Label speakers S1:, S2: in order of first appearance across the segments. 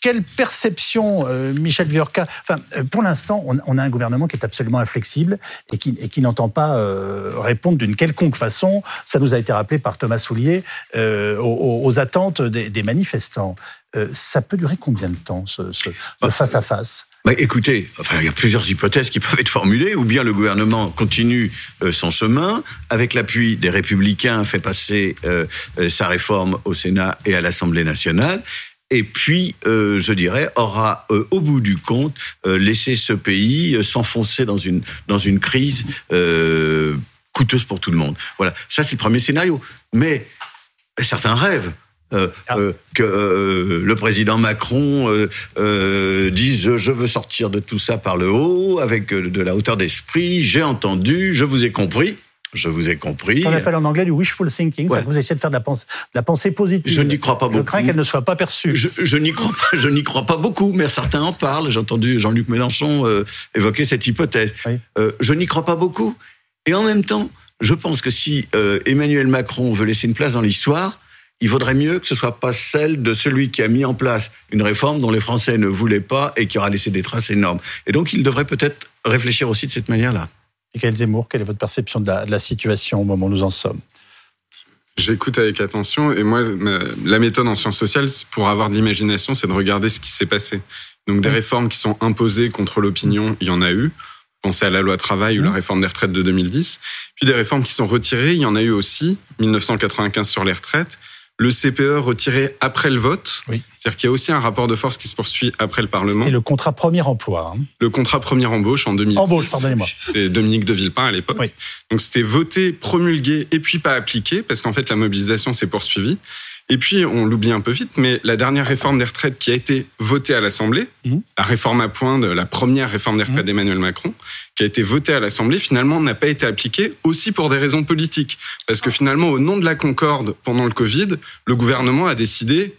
S1: quelle perception, euh, Michel Viorca? Enfin, euh, pour l'instant, on, a un gouvernement qui est absolument inflexible et qui, et qui n'entend pas euh, répondre d'une quelconque façon. Ça nous a été rappelé par Thomas Soulier aux, attentes des, manifestants. ça peut durer combien de temps, ce, ce face à face
S2: bah, écoutez, enfin, il y a plusieurs hypothèses qui peuvent être formulées. Ou bien le gouvernement continue son chemin, avec l'appui des Républicains, fait passer sa réforme au Sénat et à l'Assemblée nationale et puis, euh, je dirais, aura euh, au bout du compte euh, laissé ce pays s'enfoncer dans une dans une crise coûteuse pour tout le monde. Voilà, ça c'est le premier scénario. Mais certains rêvent. Ah. que le président Macron dise je veux sortir de tout ça par le haut avec de la hauteur d'esprit, j'ai entendu, je vous ai compris. Je vous ai compris.
S1: Ce qu'on appelle en anglais du wishful thinking, c'est que vous essayez de faire de la pensée, de la pensée positive.
S2: Je n'y crois pas beaucoup. Je
S1: crains qu'elle ne soit pas perçue.
S2: Je, n'y crois pas, je n'y crois pas beaucoup, mais certains en parlent. J'ai entendu Jean-Luc Mélenchon euh, évoquer cette hypothèse. Euh, je n'y crois pas beaucoup. Et en même temps, je pense que si euh, Emmanuel Macron veut laisser une place dans l'histoire, il vaudrait mieux que ce soit pas celle de celui qui a mis en place une réforme dont les Français ne voulaient pas et qui aura laissé des traces énormes. Et donc, il devrait peut-être réfléchir aussi de cette manière-là.
S1: Michael Zemmour, quelle est votre perception de la, situation au moment où nous en sommes?
S3: J'écoute avec attention et moi, la méthode en sciences sociales, pour avoir de l'imagination, c'est de regarder ce qui s'est passé. Donc des réformes qui sont imposées contre l'opinion, il y en a eu. Pensez à la loi travail ou la réforme des retraites de 2010. Puis des réformes qui sont retirées, il y en a eu aussi. 1995 sur les retraites le CPE retiré après le vote. Oui. C'est-à-dire qu'il y a aussi un rapport de force qui se poursuit après le Parlement.
S1: C'est le contrat premier emploi. Hein.
S3: Le contrat premier embauche en 2006.
S1: Embauche, pardonnez-moi.
S3: C'est Dominique de Villepin à l'époque. Oui. Donc c'était voté, promulgué et puis pas appliqué parce qu'en fait la mobilisation s'est poursuivie. Et puis, on l'oublie un peu vite, mais la dernière réforme des retraites qui a été votée à l'Assemblée, mmh. la réforme à point de la première réforme des retraites mmh. d'Emmanuel Macron, qui a été votée à l'Assemblée, finalement n'a pas été appliquée aussi pour des raisons politiques. Parce que finalement, au nom de la concorde pendant le Covid, le gouvernement a décidé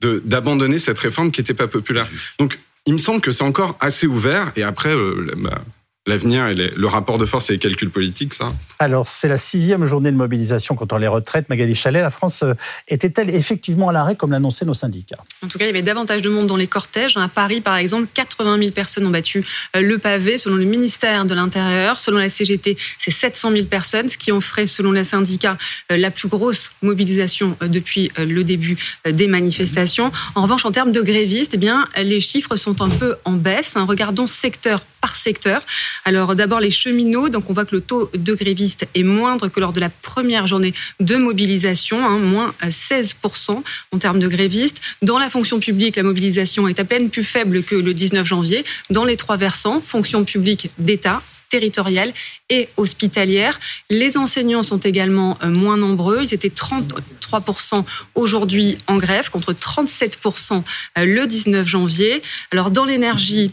S3: d'abandonner cette réforme qui n'était pas populaire. Donc, il me semble que c'est encore assez ouvert. Et après, euh, bah, l'avenir et le rapport de force et les calculs politiques, ça
S1: Alors, c'est la sixième journée de mobilisation contre les retraites. Magali Chalet, la France euh, était-elle effectivement à l'arrêt comme l'annonçaient nos syndicats?
S4: En tout cas, il y avait davantage de monde dans les cortèges. À Paris, par exemple, 80 000 personnes ont battu euh, le pavé, selon le ministère de l'Intérieur. Selon la CGT, c'est 700 000 personnes, ce qui en ferait, selon les syndicats, euh, la plus grosse mobilisation depuis le début des manifestations. En revanche, en termes de grévistes, eh bien, les chiffres sont un peu en baisse. Hein. Regardons secteur par secteur. Alors d'abord les cheminots, donc on voit que le taux de grévistes est moindre que lors de la première journée de mobilisation, hein, moins 16% en termes de grévistes. Dans la fonction publique, la mobilisation est à peine plus faible que le 19 janvier. Dans les trois versants, fonction publique d'État, territoriale et hospitalière. Les enseignants sont également euh, moins nombreux. Ils étaient 33% aujourd'hui en grève contre 37% euh, le 19 janvier. Alors dans l'énergie,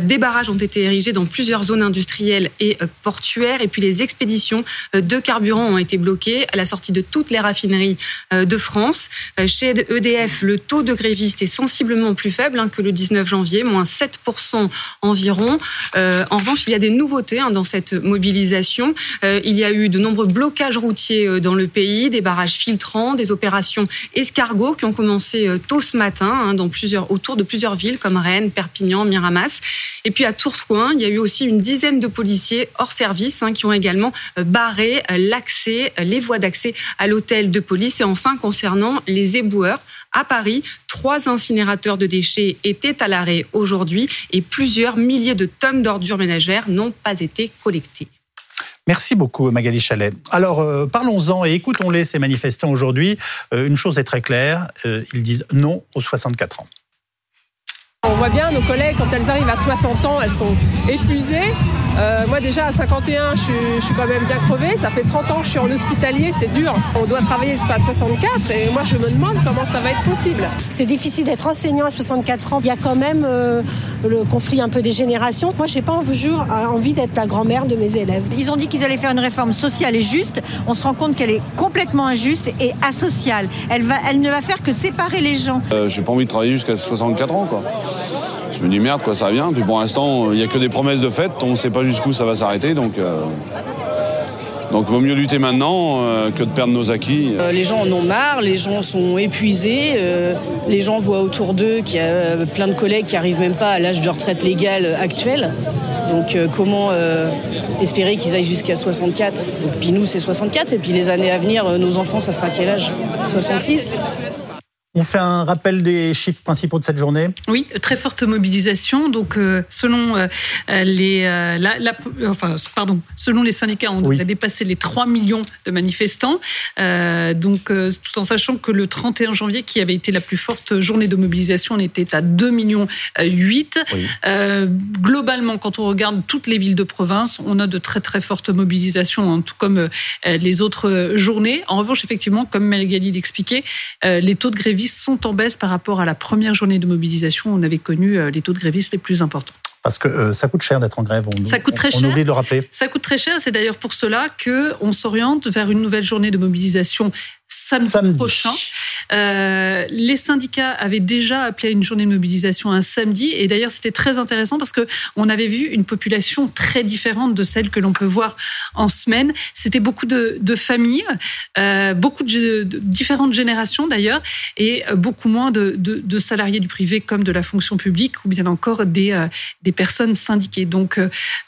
S4: des barrages ont été érigés dans plusieurs zones industrielles et euh, portuaires. Et puis les expéditions euh, de carburant ont été bloquées à la sortie de toutes les raffineries de France. Chez EDF, le taux de grévistes est sensiblement plus faible hein, que le 19 janvier, moins 7% environ. En revanche, il y a des nouveautés hein, dans cette mobilisation. Il y a eu de nombreux blocages routiers dans le pays, des barrages filtrants, des opérations escargots qui ont commencé tôt ce matin hein, dans plusieurs, autour de plusieurs villes comme Rennes, Perpignan, Miramas. Et puis à Tourcoing, il y a eu aussi une dizaine de policiers hors service hein, qui ont également euh, barré euh, l'accès, euh, les voies d'accès à l'hôtel de police. Et enfin, concernant les éboueurs, à Paris, trois incinérateurs de déchets étaient à l'arrêt aujourd'hui et plusieurs milliers de tonnes d'ordures ménagères n'ont pas été collectées.
S1: Merci beaucoup Magali Chalet. Alors parlons-en et écoutons-les ces manifestants aujourd'hui. une chose est très claire, ils disent non aux 64 ans.
S5: On voit bien nos collègues, quand elles arrivent à 60 ans, elles sont épuisées. Euh, moi déjà à 51, je suis, quand même bien crevée. Ça fait 30 ans que je suis en hospitalier, c'est dur. On doit travailler jusqu'à 64 et moi je me demande comment ça va être possible.
S6: C'est difficile d'être enseignant à 64 ans. Il y a quand même euh, le conflit un peu des générations. Moi j'ai pas envie d'être la grand-mère de mes élèves.
S7: Ils ont dit qu'ils allaient faire une réforme sociale et juste. On se rend compte qu'elle est complètement injuste et asociale. Elle, va, elle ne va faire que séparer les gens.
S8: Euh, j'ai pas envie de travailler jusqu'à 64 ans quoi je me dis merde quoi ça vient. Puis pour l'instant il n'y a que des promesses de fête, on ne sait pas jusqu'où ça va s'arrêter donc. Euh, Donc vaut mieux lutter maintenant que de perdre nos acquis.
S9: les gens en ont marre, les gens sont épuisés, les gens voient autour d'eux qu'il y a plein de collègues qui arrivent même pas à l'âge de retraite légale actuel. Donc comment espérer qu'ils aillent jusqu'à 64 Puis nous c'est 64 et puis les années à venir, nos enfants ça sera quel âge? 66
S1: on fait un rappel des chiffres principaux de cette journée?
S10: Oui, très forte mobilisation. Donc, euh, selon euh, les, euh, la, enfin, pardon, selon les syndicats, on a dépassé les 3 millions de manifestants. donc, tout en sachant que le 31 janvier, qui avait été la plus forte journée de mobilisation, on était à 2 millions 8. globalement, quand on regarde toutes les villes de province, on a de très très fortes mobilisations, hein, tout comme les autres journées. En revanche, effectivement, comme Melgali l'expliquait, les taux de grévistes sont en baisse par rapport à la première journée de mobilisation. On avait connu euh, les taux de grévistes les plus importants.
S1: Parce que euh, ça coûte cher d'être en grève.
S10: On, ça coûte très
S1: cher. oublie de le rappeler.
S10: Ça coûte très cher. C'est d'ailleurs pour cela que on s'oriente vers une nouvelle journée de mobilisation samedi, prochain. Euh, les syndicats avaient déjà appelé à une journée de mobilisation un samedi, et d'ailleurs c'était très intéressant parce que on avait vu une population très différente de celle que l'on peut voir en semaine. C'était beaucoup de, familles, euh, beaucoup de, différentes générations d'ailleurs, et beaucoup moins de, salariés du privé comme de la fonction publique, ou bien encore des, euh, des personnes syndiquées. Donc,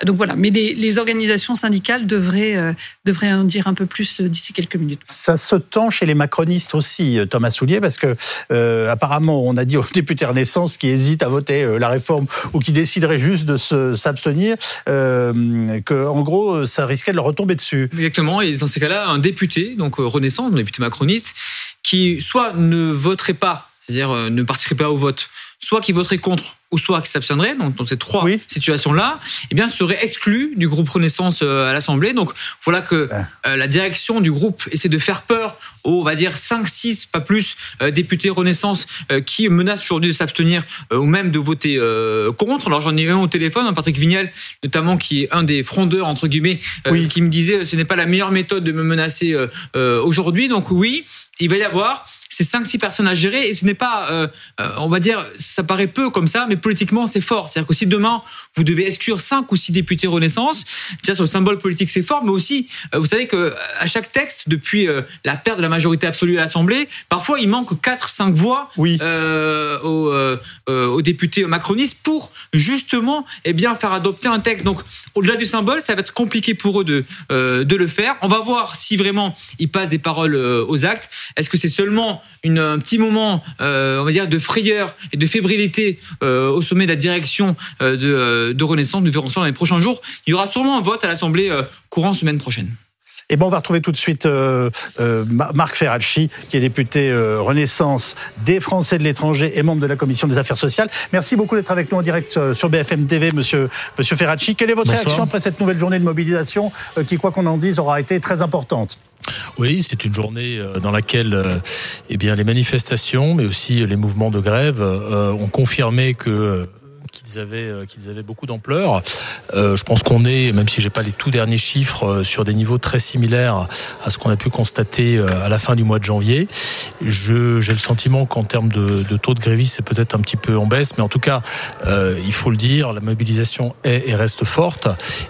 S10: donc voilà, mais les organisations syndicales devraient, devraient en dire un peu plus d'ici quelques minutes.
S1: Ça se tend chez les macronistes aussi, euh, Thomas Soulier, parce que euh, apparemment, on a dit aux députés Renaissance qui hésitent à voter euh, la réforme ou qui décideraient juste de s'abstenir, euh, que en gros, ça risquait de leur retomber dessus.
S11: Exactement. Et dans ces cas-là, un député, donc Renaissance, un député macroniste, qui soit ne voterait pas, c'est-à-dire ne participerait pas au vote, soit qui voterait contre ou soit qui s'abstiendrait, donc dans ces trois situations-là, eh bien, serait exclu du groupe Renaissance euh, à l'Assemblée. Donc voilà que euh, la direction du groupe essaie de faire peur aux, on va dire, 5, 6, pas plus, euh, députés Renaissance qui menacent aujourd'hui de s'abstenir ou même de voter contre. Alors j'en ai un au téléphone, Patrick Vignal, notamment, qui est un des frondeurs, entre guillemets, qui me disait ce n'est pas la meilleure méthode de me menacer aujourd'hui. Donc oui, il va y avoir ces 5-6 personnes à gérer et ce n'est pas, on va dire, ça paraît peu comme ça, mais politiquement, c'est fort. C'est-à-dire que si demain, vous devez exclure 5 ou 6 députés Renaissance, déjà sur le symbole politique, c'est fort, mais aussi, euh, vous savez que euh, à chaque texte, depuis euh, la perte de la majorité absolue à l'Assemblée, parfois il manque 4, 5 voix oui. aux, députés macronistes pour justement eh bien, faire adopter un texte. Donc, au-delà du symbole, ça va être compliqué pour eux de, de le faire. On va voir si vraiment ils passent des paroles aux actes. Est-ce que c'est seulement une, un petit moment, on va dire, de frayeur et de fébrilité au sommet de la direction euh, euh, de, Renaissance. Nous verrons ça dans les prochains jours. Il y aura sûrement un vote à l'Assemblée euh, courant semaine prochaine.
S1: Et bon, on va retrouver tout de suite Marc Ferracci, qui est député Renaissance des Français de l'étranger et membre de la commission des affaires sociales. Merci beaucoup d'être avec nous en direct sur BFM TV, monsieur, monsieur Ferracci. Quelle est votre réaction après cette nouvelle journée de mobilisation qui, quoi qu'on en dise, aura été très importante?
S12: Oui, c'est une journée euh, dans laquelle euh, eh bien, les manifestations, mais aussi les mouvements de grève euh, ont confirmé que qu'ils avaient, euh, qu'ils avaient beaucoup d'ampleur. Euh, je pense qu'on est, même si j'ai pas les tout derniers chiffres, euh, sur des niveaux très similaires à ce qu'on a pu constater à la fin du mois de janvier. J'ai le sentiment qu'en termes de, de, taux de grévistes, c'est peut-être un petit peu en baisse, mais en tout cas, euh, il faut le dire, la mobilisation est et reste forte,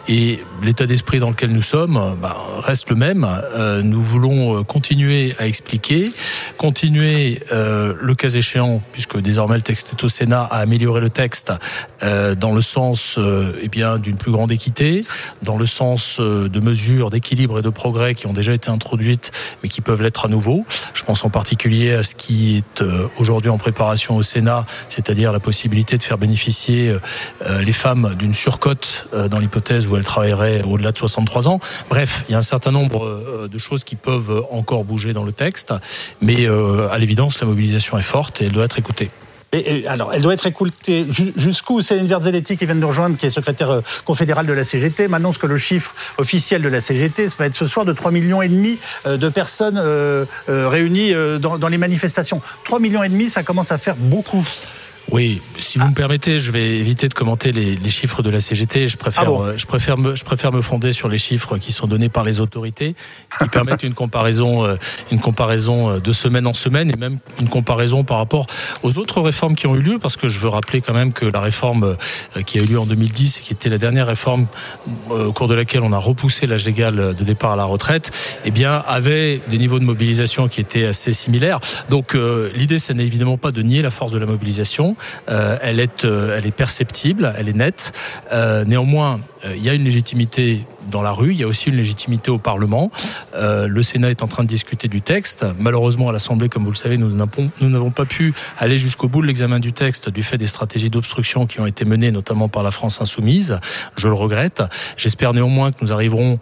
S12: et l'état d'esprit dans lequel nous sommes bah, reste le même. Euh, nous voulons continuer à expliquer, continuer, euh, le cas échéant, puisque désormais le texte est au Sénat, à améliorer le texte euh, dans le sens euh, eh bien d'une plus grande équité, dans le sens euh, de mesures d'équilibre et de progrès qui ont déjà été introduites, mais qui peuvent l'être à nouveau. Je pense en particulier à ce qui est aujourd'hui en préparation au Sénat, c'est-à-dire la possibilité de faire bénéficier les femmes d'une surcote dans l'hypothèse où elles travailleraient au-delà de 63 ans. Bref, il y a un certain nombre de choses qui peuvent encore bouger dans le texte, mais à l'évidence, la mobilisation est forte et elle doit être écoutée
S1: alors, elle doit être écoutée jusqu'où Céline Verzelletti, qui vient de nous rejoindre, qui est secrétaire euh, confédérale de la CGT, m'annonce que le chiffre officiel de la CGT ça va être ce soir de 3 millions et demi euh, de personnes euh, réunies dans, les manifestations. 3 millions et demi, ça commence à faire beaucoup.
S12: Oui, si vous me permettez, je vais éviter de commenter les, les chiffres de la CGT. Je préfère, ah euh, je préfère me, je préfère me fonder sur les chiffres qui sont donnés par les autorités, qui permettent une comparaison, euh, une comparaison euh, de semaine en semaine et même une comparaison par rapport aux autres réformes qui ont eu lieu, parce que je veux rappeler quand même que la réforme qui a eu lieu en 2010, qui était la dernière réforme au cours de laquelle on a repoussé l'âge légal de départ à la retraite, eh bien avait des niveaux de mobilisation qui étaient assez similaires. Donc l'idée, ce n'est évidemment pas de nier la force de la mobilisation. Euh, elle est, euh, elle est perceptible, elle est nette. Euh, néanmoins, il y a une légitimité dans la rue, il y a aussi une légitimité au Parlement. le Sénat est en train de discuter du texte. Malheureusement, à l'Assemblée, comme vous le savez, nous n'avons pas pu aller jusqu'au bout de l'examen du texte du fait des stratégies d'obstruction qui ont été menées, notamment par la France insoumise. Je le regrette. J'espère néanmoins que nous arriverons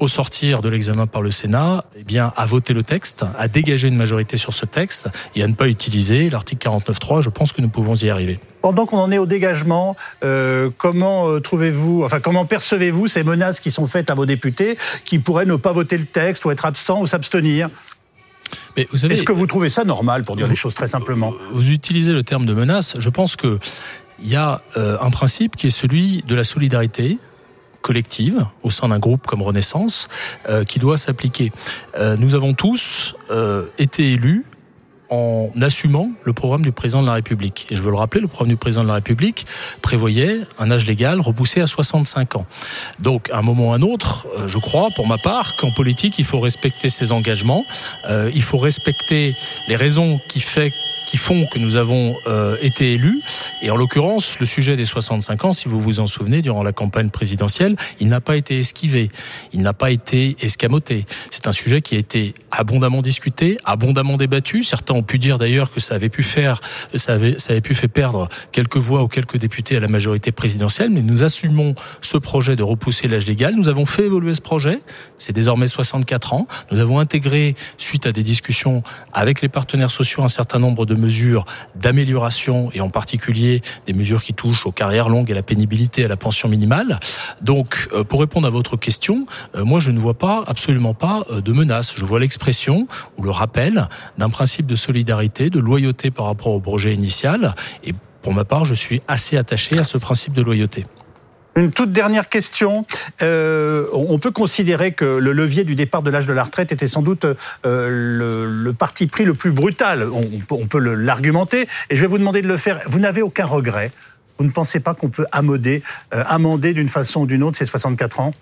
S12: au sortir de l'examen par le Sénat, eh bien, à voter le texte, à dégager une majorité sur ce texte et à ne pas utiliser l'article 49.3. Je pense que nous pouvons y arriver.
S1: Pendant qu'on en est au dégagement, euh, comment euh, trouvez-vous, enfin, comment percevez-vous ces menaces qui sont faites à vos députés qui pourraient ne pas voter le texte ou être absents ou s'abstenir? Est-ce que vous trouvez ça normal, pour dire les choses très simplement?
S12: Vous utilisez le terme de menace. Je pense que il y a euh, un principe qui est celui de la solidarité, collective au sein d'un groupe comme Renaissance euh, qui doit s'appliquer. Euh, nous avons tous euh, été élus en assumant le programme du président de la République. Et je veux le rappeler, le programme du président de la République prévoyait un âge légal repoussé à 65 ans. Donc, à un moment ou à un autre, euh, je crois, pour ma part, qu'en politique, il faut respecter ses engagements, euh, il faut respecter les raisons qui, font que nous avons euh, été élus. Et en l'occurrence, le sujet des 65 ans, si vous vous en souvenez, durant la campagne présidentielle, il n'a pas été esquivé, il n'a pas été escamoté. C'est un sujet qui a été abondamment discuté, abondamment débattu. Certains ont pu dire d'ailleurs que ça avait pu faire, ça avait, ça avait pu faire perdre quelques voix ou quelques députés à la majorité présidentielle, mais nous assumons ce projet de repousser l'âge légal. Nous avons fait évoluer ce projet. C'est désormais 64 ans. Nous avons intégré, suite à des discussions avec les partenaires sociaux, un certain nombre de mesures d'amélioration et en particulier des mesures qui touchent aux carrières longues et à la pénibilité, à la pension minimale. Donc, euh, pour répondre à votre question, euh, moi, je ne vois pas, absolument pas, euh, de menace. Je vois l'expression ou le rappel d'un principe de solidarité, de loyauté par rapport au projet initial. Et pour ma part, je suis assez attaché à ce principe de loyauté.
S1: Une toute dernière question. Euh, on peut considérer que le levier du départ de l'âge de la retraite était sans doute euh, le, parti pris le plus brutal. On peut l'argumenter. Et je vais vous demander de le faire. Vous n'avez aucun regret vous ne pensez pas qu'on peut amender, euh, amender d'une façon ou d'une autre ces 64 ans?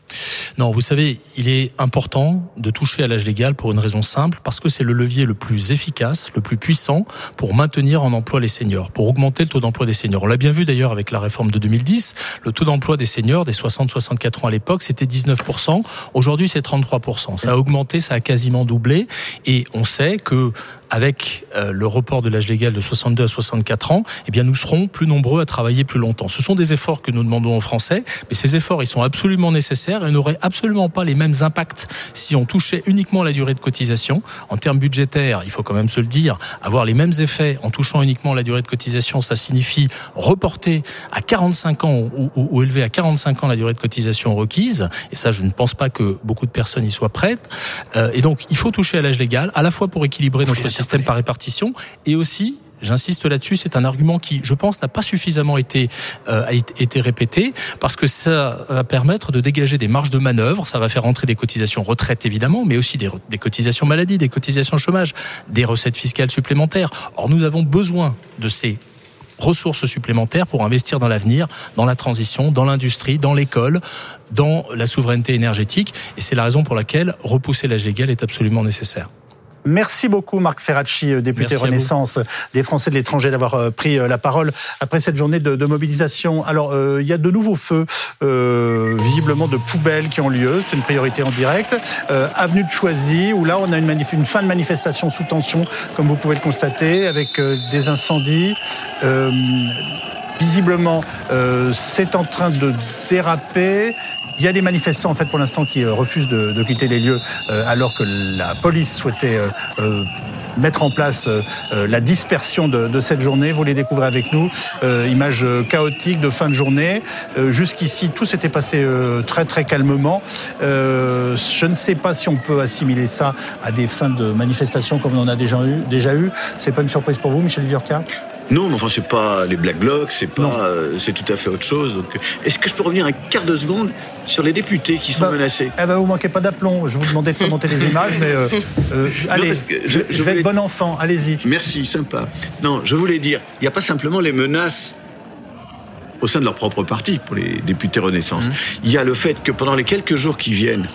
S12: Non, vous savez, il est important de toucher à l'âge légal pour une raison simple, parce que c'est le levier le plus efficace, le plus puissant pour maintenir en emploi les seniors, pour augmenter le taux d'emploi des seniors. On l'a bien vu d'ailleurs avec la réforme de 2010, le taux d'emploi des seniors des 60-64 ans à l'époque, c'était 19%. Aujourd'hui, c'est 33%. Ça a augmenté, ça a quasiment doublé. Et on sait que avec euh, le report de l'âge légal de 62 à 64 ans, eh bien, nous serons plus nombreux à travailler plus longtemps. Ce sont des efforts que nous demandons aux Français, mais ces efforts, ils sont absolument nécessaires et n'auraient absolument pas les mêmes impacts si on touchait uniquement la durée de cotisation. En termes budgétaires, il faut quand même se le dire, avoir les mêmes effets en touchant uniquement la durée de cotisation, ça signifie reporter à 45 ans ou, ou, élever à 45 ans la durée de cotisation requise. Et ça, je ne pense pas que beaucoup de personnes y soient prêtes. Euh, et donc, il faut toucher à l'âge légal, à la fois pour équilibrer notre système par répartition et aussi J'insiste là-dessus, c'est un argument qui, je pense, n'a pas suffisamment été euh, été répété parce que ça va permettre de dégager des marges de manœuvre. Ça va faire entrer des cotisations retraite évidemment, mais aussi des, des cotisations maladie, des cotisations chômage, des recettes fiscales supplémentaires. Or, nous avons besoin de ces ressources supplémentaires pour investir dans l'avenir, dans la transition, dans l'industrie, dans l'école, dans la souveraineté énergétique. Et c'est la raison pour laquelle repousser l'âge légal est absolument nécessaire.
S1: Merci beaucoup Marc Ferracci, euh, député Renaissance des Français de l'étranger, d'avoir euh, pris euh, la parole après cette journée de, mobilisation. Alors, il y a de nouveaux feux, visiblement de poubelles qui ont lieu. C'est une priorité en direct. avenue de Choisy, où là, on a une, une, fin de manifestation sous tension, comme vous pouvez le constater, avec des incendies. visiblement, c'est en train de déraper. Il y a des manifestants en fait pour l'instant qui euh, refusent de, quitter les lieux euh, alors que la police souhaitait euh, mettre en place la dispersion de, cette journée. Vous les découvrez avec nous. image chaotique de fin de journée. Jusqu'ici, tout s'était passé très très calmement. je ne sais pas si on peut assimiler ça à des fins de manifestation comme on en a déjà eu. Déjà eu. C'est pas une surprise pour vous, Michel Viorca?
S2: Non, mais enfin, c'est pas les Black Blocs, c'est pas, euh, c'est tout à fait autre chose. Donc, est-ce que je peux revenir un quart de seconde sur les députés qui sont
S1: bah,
S2: menacés?
S1: Eh ben, vous manquez pas d'aplomb. Je vous demandais de monter les images, mais euh, euh, allez, je, je, vais être bon enfant. Allez-y.
S2: Merci, sympa. Non, je voulais dire, il n'y a pas simplement les menaces au sein de leur propre parti pour les députés Renaissance. Mmh. Il y a le fait que pendant les quelques jours qui viennent,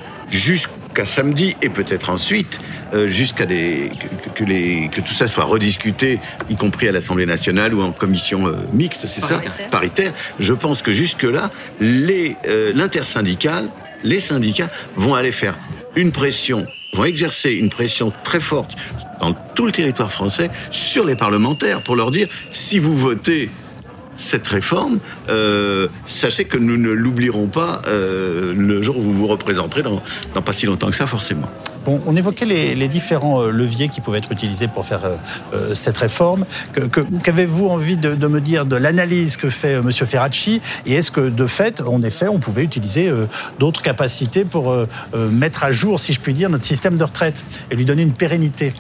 S2: jusqu'à samedi et peut-être ensuite, euh, jusqu'à des que, que, les que tout ça soit rediscuté, y compris à l'Assemblée nationale ou en commission euh, mixte, c'est ça, paritaire. Je pense que jusque là, les euh, l'intersyndicale, les syndicats vont aller faire une pression vont exercer une pression très forte dans tout le territoire français sur les parlementaires pour leur dire si vous votez cette réforme, euh, sachez que nous ne l'oublierons pas euh, le jour où vous vous représenterez dans, pas si longtemps que ça, forcément.
S1: Bon, on évoquait les, différents euh, leviers qui pouvaient être utilisés pour faire cette réforme. Qu'avez-vous envie de, de, me dire de l'analyse que fait M. Ferracci Et est-ce que, de fait, en effet, on pouvait utiliser d'autres capacités pour mettre à jour, si je puis dire, notre système de retraite et lui donner une pérennité?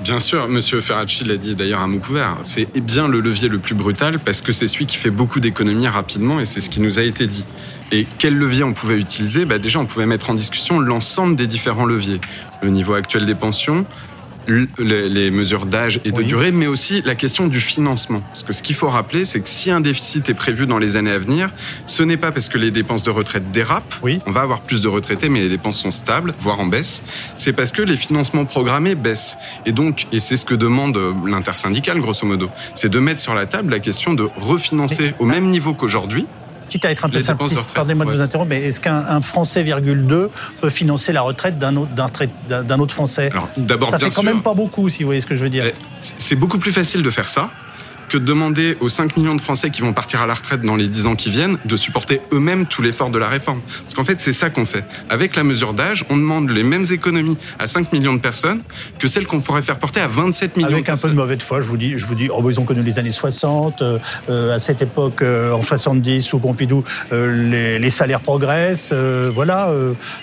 S3: Bien sûr, Monsieur Ferracci l'a dit d'ailleurs à mot couvert. C'est bien le levier le plus brutal parce que c'est celui qui fait beaucoup d'économies rapidement et c'est ce qui nous a été dit. Et quel levier on pouvait utiliser? Bah Déjà, on pouvait mettre en discussion l'ensemble des différents leviers. Le niveau actuel des pensions, les mesures d'âge et de oui. durée, mais aussi la question du financement. Parce que ce qu'il faut rappeler, c'est que si un déficit est prévu dans les années à venir, ce n'est pas parce que les dépenses de retraite dérapent,
S1: oui.
S3: on va avoir plus de retraités, mais les dépenses sont stables, voire en baisse, c'est parce que les financements programmés baissent. Et donc, et c'est ce que demande l'intersyndicale, grosso modo, c'est de mettre sur la table la question de refinancer mais, au même niveau qu'aujourd'hui
S1: quitte à être un peu simpliste, pardonnez-moi de ouais. vous interrompre, mais est-ce qu'un Français, virgule 2, peut financer la retraite d'un autre, d'un autre Français?
S3: Alors, d'abord,
S1: Ça fait quand
S3: sûr.
S1: même pas beaucoup, si vous voyez ce que je veux dire.
S3: C'est beaucoup plus facile de faire ça que de demander aux 5 millions de Français qui vont partir à la retraite dans les 10 ans qui viennent de supporter eux-mêmes tout l'effort de la réforme. Parce qu'en fait, c'est ça qu'on fait. Avec la mesure d'âge, on demande les mêmes économies à 5 millions de personnes que celles qu'on pourrait faire porter à 27 millions
S1: Avec
S3: de
S1: un peu de mauvaise foi, je vous dis, je vous dis oh, ils ont connu les années 60, euh, à cette époque, euh, en 70, sous Pompidou, euh, les, les, salaires progressent, euh, voilà.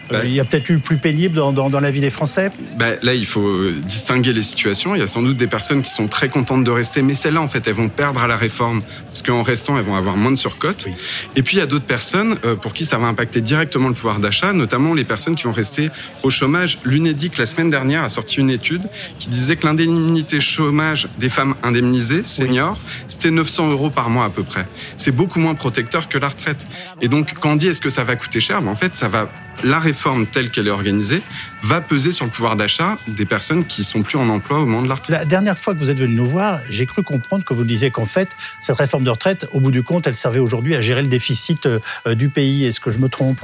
S1: Bah, il y a peut-être eu plus pénible dans, dans, dans, la vie des Français
S3: bah, Là, il faut distinguer les situations. Il y a sans doute des personnes qui sont très contentes de rester, mais celles-là, en fait, elles vont perdre à la réforme parce qu'en restant, elles vont avoir moins de surcote. Oui. Et puis, il y a d'autres personnes euh, pour qui ça va impacter directement le pouvoir d'achat, notamment les personnes qui vont rester au chômage. L'UNEDIC, la semaine dernière, a sorti une étude qui disait que l'indemnité chômage des femmes indemnisées, seniors, oui. c'était 900 euros par mois à peu près. C'est beaucoup moins protecteur que la retraite. Et donc, quand on dit est-ce que ça va coûter cher? Ben, En fait, ça va la réforme telle qu'elle est organisée va peser sur le pouvoir d'achat des personnes qui sont plus en emploi au moment de la retraite.
S1: La dernière fois que vous êtes venu nous voir, j'ai cru comprendre que vous disiez qu'en fait, cette réforme de retraite, au bout du compte, elle servait aujourd'hui à gérer le déficit euh, du pays. Est-ce que je me trompe?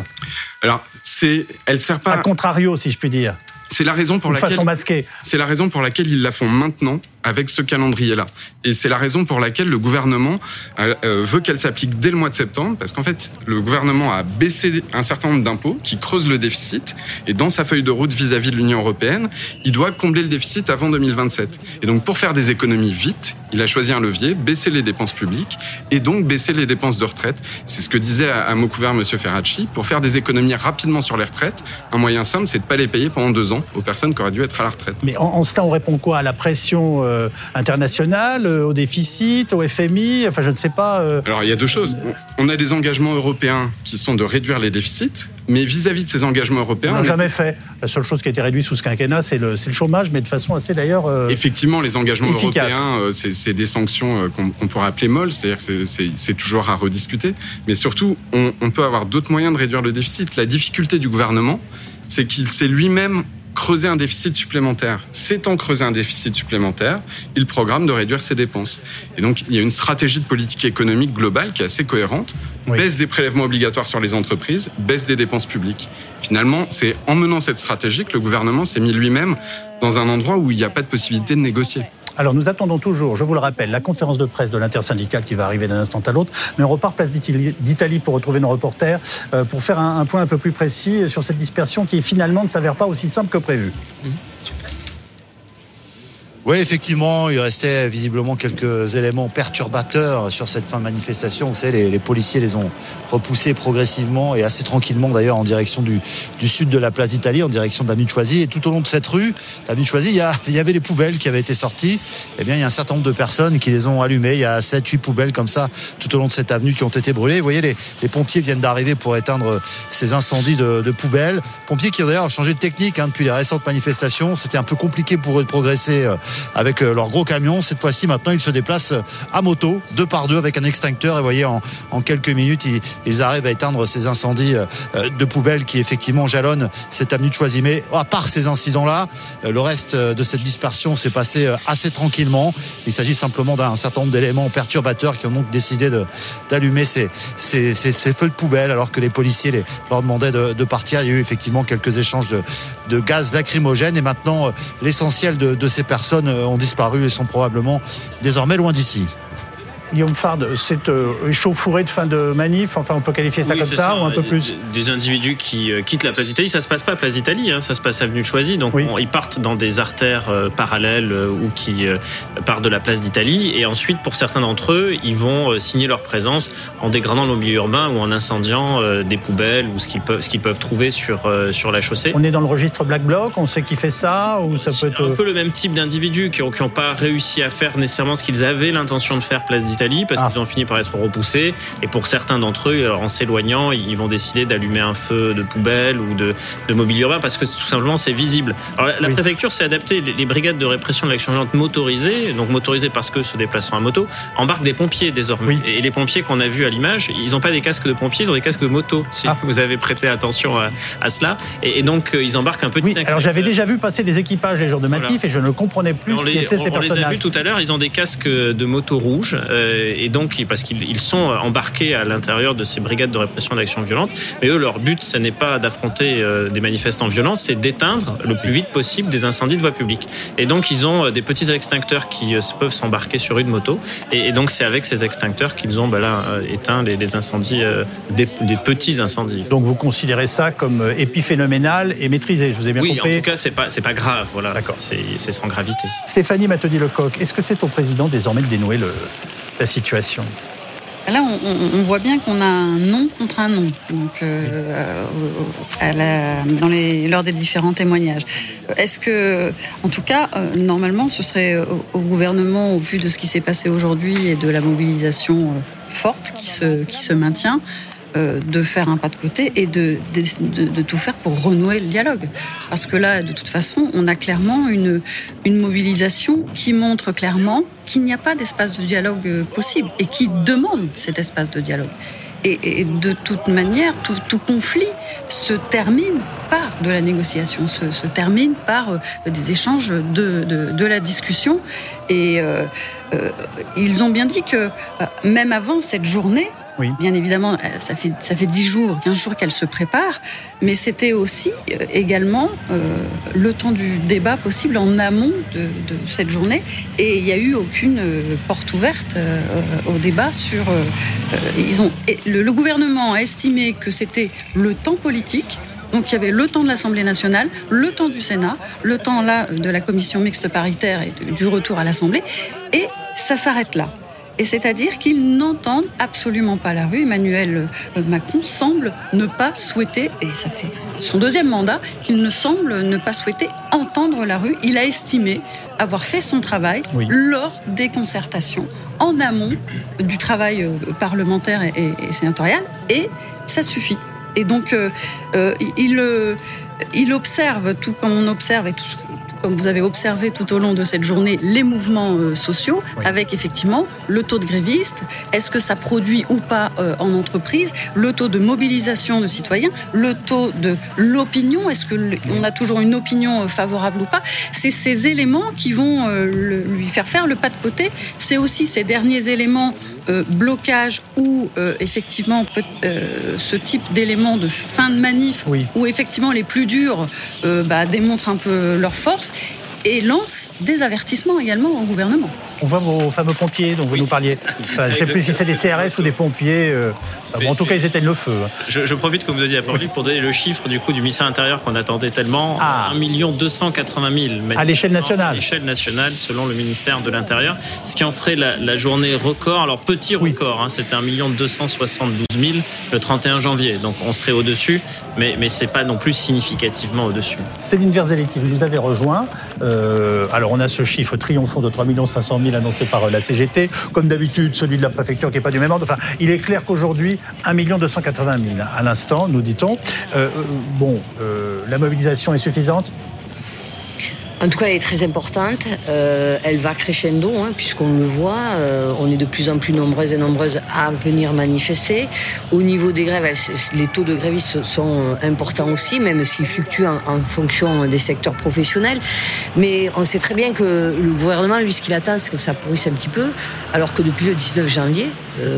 S3: Alors, c'est, elle sert pas.
S1: À contrario, si je puis dire.
S3: C'est la raison pour
S1: Une
S3: laquelle
S1: façon masquée.
S3: C'est la raison pour laquelle ils la font maintenant avec ce calendrier-là. Et c'est la raison pour laquelle le gouvernement euh, veut qu'elle s'applique dès le mois de septembre, parce qu'en fait, le gouvernement a baissé un certain nombre d'impôts qui creusent le déficit. Et dans sa feuille de route vis-à-vis -vis de l'Union européenne, il doit combler le déficit avant 2027. Et donc, pour faire des économies vite, il a choisi un levier, baisser les dépenses publiques et donc baisser les dépenses de retraite. C'est ce que disait à, à mot couvert M. Ferracci. Pour faire des économies rapidement sur les retraites, un moyen simple, c'est de ne pas les payer pendant deux ans aux personnes qui auraient dû être à la retraite.
S1: Mais en, en cela, on répond quoi? À la pression euh, internationale, euh, au déficit, au FMI Enfin, je ne sais pas. Euh...
S3: Alors, il y a deux choses. On a des engagements européens qui sont de réduire les déficits, mais vis-à-vis -vis de ces engagements européens.
S1: On n'a jamais fait. La seule chose qui a été réduite sous ce quinquennat, c'est le, le, chômage, mais de façon assez d'ailleurs.
S3: Effectivement, les engagements
S1: efficace.
S3: européens, c'est des sanctions qu'on qu pourrait appeler molles, c'est-à-dire que c'est toujours à rediscuter. Mais surtout, on, on peut avoir d'autres moyens de réduire le déficit. La difficulté du gouvernement, c'est qu'il s'est lui-même creuser un déficit supplémentaire. S'étant creusé un déficit supplémentaire, il programme de réduire ses dépenses. Et donc, il y a une stratégie de politique économique globale qui est assez cohérente. Oui. Baisse des prélèvements obligatoires sur les entreprises, baisse des dépenses publiques. Finalement, c'est en menant cette stratégie que le gouvernement s'est mis lui-même dans un endroit où il n'y a pas de possibilité de négocier.
S1: Alors nous attendons toujours, je vous le rappelle, la conférence de presse de l'intersyndicale qui va arriver d'un instant à l'autre, mais on repart place d'Italie pour retrouver nos reporters euh, pour faire un, point un peu plus précis sur cette dispersion qui finalement ne s'avère pas aussi simple que prévu. Mmh.
S13: Oui, effectivement, il restait visiblement quelques éléments perturbateurs sur cette fin de manifestation. Vous savez, les, policiers les ont repoussés progressivement et assez tranquillement d'ailleurs en direction du, du sud de la place d'Italie, en direction de Choisy. Et tout au long de cette rue, l'avenue Choisy, il y, il y avait les poubelles qui avaient été sorties. Eh bien, il y a un certain nombre de personnes qui les ont allumées. Il y a 7, 8 poubelles comme ça tout au long de cette avenue qui ont été brûlées. Vous voyez, les, les pompiers viennent d'arriver pour éteindre ces incendies de, de poubelles. Pompiers qui ont d'ailleurs changé de technique hein, depuis les récentes manifestations. C'était un peu compliqué pour eux de progresser euh, avec euh, leur gros camion. Cette fois-ci, maintenant, ils se déplacent euh, à moto, deux par deux, avec un extincteur. Et voyez, en, quelques minutes, ils, arrivent à éteindre ces incendies euh, de poubelles qui, effectivement, jalonnent cette avenue de Choisy. Mais à part ces incidents-là, le reste de cette dispersion s'est passé assez tranquillement. Il s'agit simplement d'un certain nombre d'éléments perturbateurs qui ont donc décidé d'allumer ces, feux de poubelle alors que les policiers leur demandaient de, de, partir. Il y a eu effectivement quelques échanges de, de gaz lacrymogène et maintenant l'essentiel de, ces personnes ont disparu et sont probablement désormais loin d'ici.
S1: Guillaume Fard, c'est euh, échauffouré de fin de manif, enfin on peut qualifier ça comme ça, ou un peu plus
S14: Des individus qui euh, quittent la place d'Italie, ça se passe pas à place d'Italie, hein, ça se passe avenue de Choisy, donc ils partent dans des artères euh, parallèles ou qui partent de la place d'Italie, et ensuite pour certains d'entre eux, ils vont signer leur présence en dégradant le milieu urbain ou en incendiant des poubelles ou ce qu'ils peuvent, peuvent trouver sur, sur la chaussée.
S1: On est dans le registre Black Bloc, on sait qui fait ça, ou ça peut être...
S14: un peu le même type d'individus qui n'ont pas réussi à faire nécessairement ce qu'ils avaient l'intention de faire place d'Italie parce ah. qu'ils ont fini par être repoussés. Et pour certains d'entre eux, en s'éloignant, ils vont décider d'allumer un feu de poubelle ou de, de mobilier urbain parce que tout simplement c'est visible. Alors la, préfecture s'est adaptée. Les, brigades de répression de l'action violente motorisées, donc motorisées parce que se déplaçant à moto, embarquent des pompiers désormais. Et les pompiers qu'on a vus à l'image, ils n'ont pas des casques de pompiers, ils ont des casques de moto. Si ah. vous avez prêté attention à, à cela. Et, donc euh, ils embarquent un peu.
S1: Oui. Alors j'avais déjà vu passer des équipages les jours de matif et je ne comprenais plus ce qui étaient ces personnages. On les a
S14: vus tout à l'heure. Ils ont des casques de moto rouge euh, et donc parce qu'ils sont embarqués à l'intérieur de ces brigades de répression d'action violente. Mais eux, leur but, ce n'est pas d'affronter euh, des manifestants violents, c'est d'éteindre le plus vite possible des incendies de voie publique. Et donc, ils ont euh, des petits extincteurs qui peuvent s'embarquer sur une moto. Et donc, c'est avec ces extincteurs qu'ils ont bah là, éteint les, incendies, des, petits incendies.
S1: Donc, vous considérez ça comme épiphénoménal et maîtrisé, je vous ai bien
S14: compris
S1: Oui,
S14: en tout cas, c'est pas, pas grave. Voilà, c'est sans gravité.
S1: Stéphanie Matheny-Lecoq, est-ce que c'est au président désormais de dénouer le, la situation
S15: Là, on, voit bien qu'on a un non contre un non, donc euh, à la, dans les, lors des différents témoignages. Est-ce que, en tout cas, euh, normalement, ce serait au, gouvernement, au vu de ce qui s'est passé aujourd'hui et de la mobilisation euh, forte qui se, qui se maintient, euh, de faire un pas de côté et de, de, tout faire pour renouer le dialogue? Parce que là, de toute façon, on a clairement une, une mobilisation qui montre clairement qu'il n'y a pas d'espace de dialogue euh, possible et qui demande cet espace de dialogue. Et, de toute manière, tout, conflit se termine par de la négociation, se, termine par euh, des échanges de, de, la discussion. Et ils ont bien dit que même avant cette journée, oui. Bien évidemment, euh, ça fait ça fait 10 jours, 15 jours qu'elle se prépare, mais c'était aussi euh, également euh, le temps du débat possible en amont de, de, cette journée, et il n'y a eu aucune porte ouverte au débat sur. ils ont le, le gouvernement a estimé que c'était le temps politique donc il y avait le temps de l'Assemblée nationale, le temps du Sénat, le temps là de la commission mixte paritaire et du retour à l'Assemblée, et ça s'arrête là. Et c'est-à-dire qu'ils n'entendent absolument pas la rue. Emmanuel euh, Macron semble ne pas souhaiter, et ça fait son deuxième mandat, qu'il ne semble ne pas souhaiter entendre la rue. Il a estimé avoir fait son travail lors des concertations en amont du travail euh, parlementaire et, sénatorial, et ça suffit. Et donc, euh, il, il observe, tout comme on observe et tout ce, comme vous avez observé tout au long de cette journée, les mouvements euh, sociaux, avec effectivement le taux de grévistes, est-ce que ça produit ou pas euh, en entreprise, le taux de mobilisation de citoyens, le taux de l'opinion, est-ce qu'on a toujours une opinion euh, favorable ou pas? C'est ces éléments qui vont lui faire faire le pas de côté. C'est aussi ces derniers éléments blocage ou effectivement ce type d'éléments de fin de manif où effectivement les plus durs bah, démontrent un peu leur force et lance des avertissements également au gouvernement.
S1: On voit vos fameux pompiers dont vous nous parliez. je ne sais plus si c'est des CRS ou des pompiers. Euh, en tout cas, ils éteignent le feu. Hein.
S14: Je, profite, comme vous dit à pour donner le chiffre du coup du ministère intérieur qu'on attendait tellement. Ah. 1 280 000.
S1: À l'échelle nationale. À
S14: l'échelle nationale, selon le ministère de l'Intérieur. Ce qui en ferait la, journée record. Alors, petit record, hein, c'était 1 272 000 le 31 janvier. Donc, on serait au-dessus, mais, mais ce n'est pas non plus significativement au-dessus.
S1: Céline Verzeletti, vous nous avez rejoint. Euh, alors, on a ce chiffre triomphant de 3 500 000 annoncé par euh, la CGT. Comme d'habitude, celui de la préfecture qui n'est pas du même ordre. Enfin, il est clair qu'aujourd'hui, 1 280 000 à l'instant, nous dit-on. Euh, bon, la mobilisation est suffisante?
S16: En tout cas, elle est très importante. Euh, elle va crescendo, hein, puisqu'on le voit. Euh, on est de plus en plus nombreuses et nombreuses à venir manifester. Au niveau des grèves, les taux de grévistes sont euh, importants aussi, même s'ils fluctuent en, fonction des secteurs professionnels. Mais on sait très bien que le gouvernement, lui, ce qu'il attend, c'est que ça pourrisse un petit peu. Alors que depuis le 19 janvier,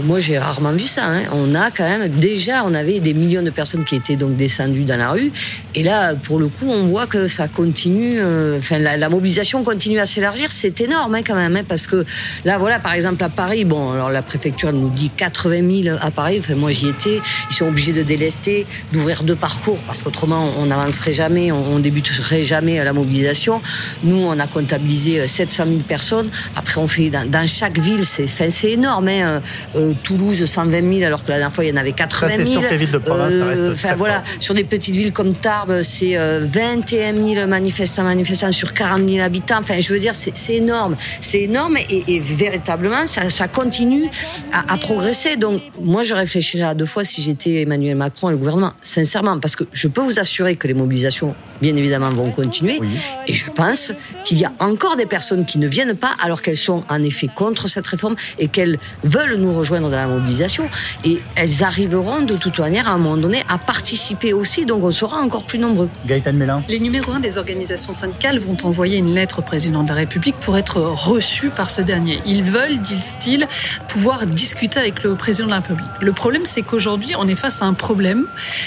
S16: moi, j'ai rarement vu ça. Hein. On a quand même déjà, on avait des millions de personnes qui étaient donc descendues dans la rue. Et là, pour le coup, on voit que ça continue. Enfin, la, mobilisation continue à s'élargir, c'est énorme hein, quand même, hein, parce que là, voilà, par exemple à Paris, bon, alors la préfecture nous dit 80 000 à Paris. Enfin, moi, j'y étais. Ils sont obligés de délester, d'ouvrir deux parcours, parce qu'autrement, on n'avancerait jamais, on, débuterait jamais la mobilisation. Nous, on a comptabilisé 700 euh, 000 personnes. Après, on fait dans, chaque ville, c'est, c'est énorme. Hein, euh, Toulouse, 120 000, alors que la dernière fois, il y en avait 80 000.
S1: Ça, sur villes de province, ça reste
S16: enfin, voilà, sur des petites villes comme Tarbes, c'est 21 euh, 000 manifestants, manifestants sur 40 000 habitants. Enfin, je veux dire, c'est énorme. C'est énorme et, véritablement, ça, continue à, progresser. Donc, moi, je réfléchirais à deux fois si j'étais Emmanuel Macron et le gouvernement, sincèrement, parce que je peux vous assurer que les mobilisations, bien évidemment, vont continuer. Et je pense qu'il y a encore des personnes qui ne viennent pas alors qu'elles sont en effet contre cette réforme et qu'elles veulent nous rejoindre dans la mobilisation. Et elles arriveront de toute manière à un moment donné à participer aussi. Donc, on sera encore plus nombreux.
S1: Gaëtan Mélin.
S10: Les numéros 1 des organisations syndicales vont envoyer une lettre au président de la République pour être reçus par ce dernier. Ils veulent, disent-ils, pouvoir discuter avec le président de la République. Le problème, c'est qu'aujourd'hui, on est face à un problème,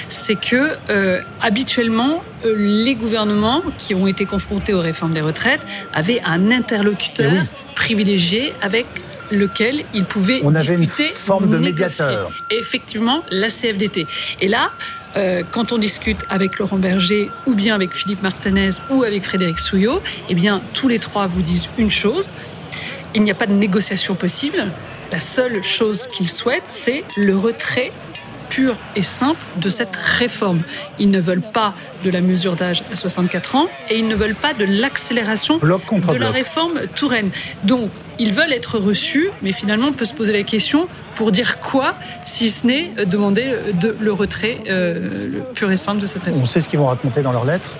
S10: c'est que euh, habituellement, euh, les gouvernements qui ont été confrontés aux réformes des retraites avaient un interlocuteur eh privilégié avec lequel ils pouvaient
S1: On
S10: avait
S1: une forme de médiateur.
S10: Effectivement, la CFDT. Et là, euh, quand on discute avec Laurent Berger ou bien avec Philippe Martinez ou avec Frédéric Souillot, eh bien, tous les trois vous disent une chose. Il n'y a pas de négociation possible. La seule chose qu'ils souhaitent, c'est le retrait pur et simple de cette réforme. Ils ne veulent pas de la mesure d'âge à 64 ans et ils ne veulent pas de l'accélération de la réforme Touraine. Donc, ils veulent être reçus, mais finalement, on peut se poser la question pour dire quoi, si ce n'est demander de, le retrait euh, le pur et simple de cette réforme.
S1: On sait ce qu'ils vont raconter dans leur lettre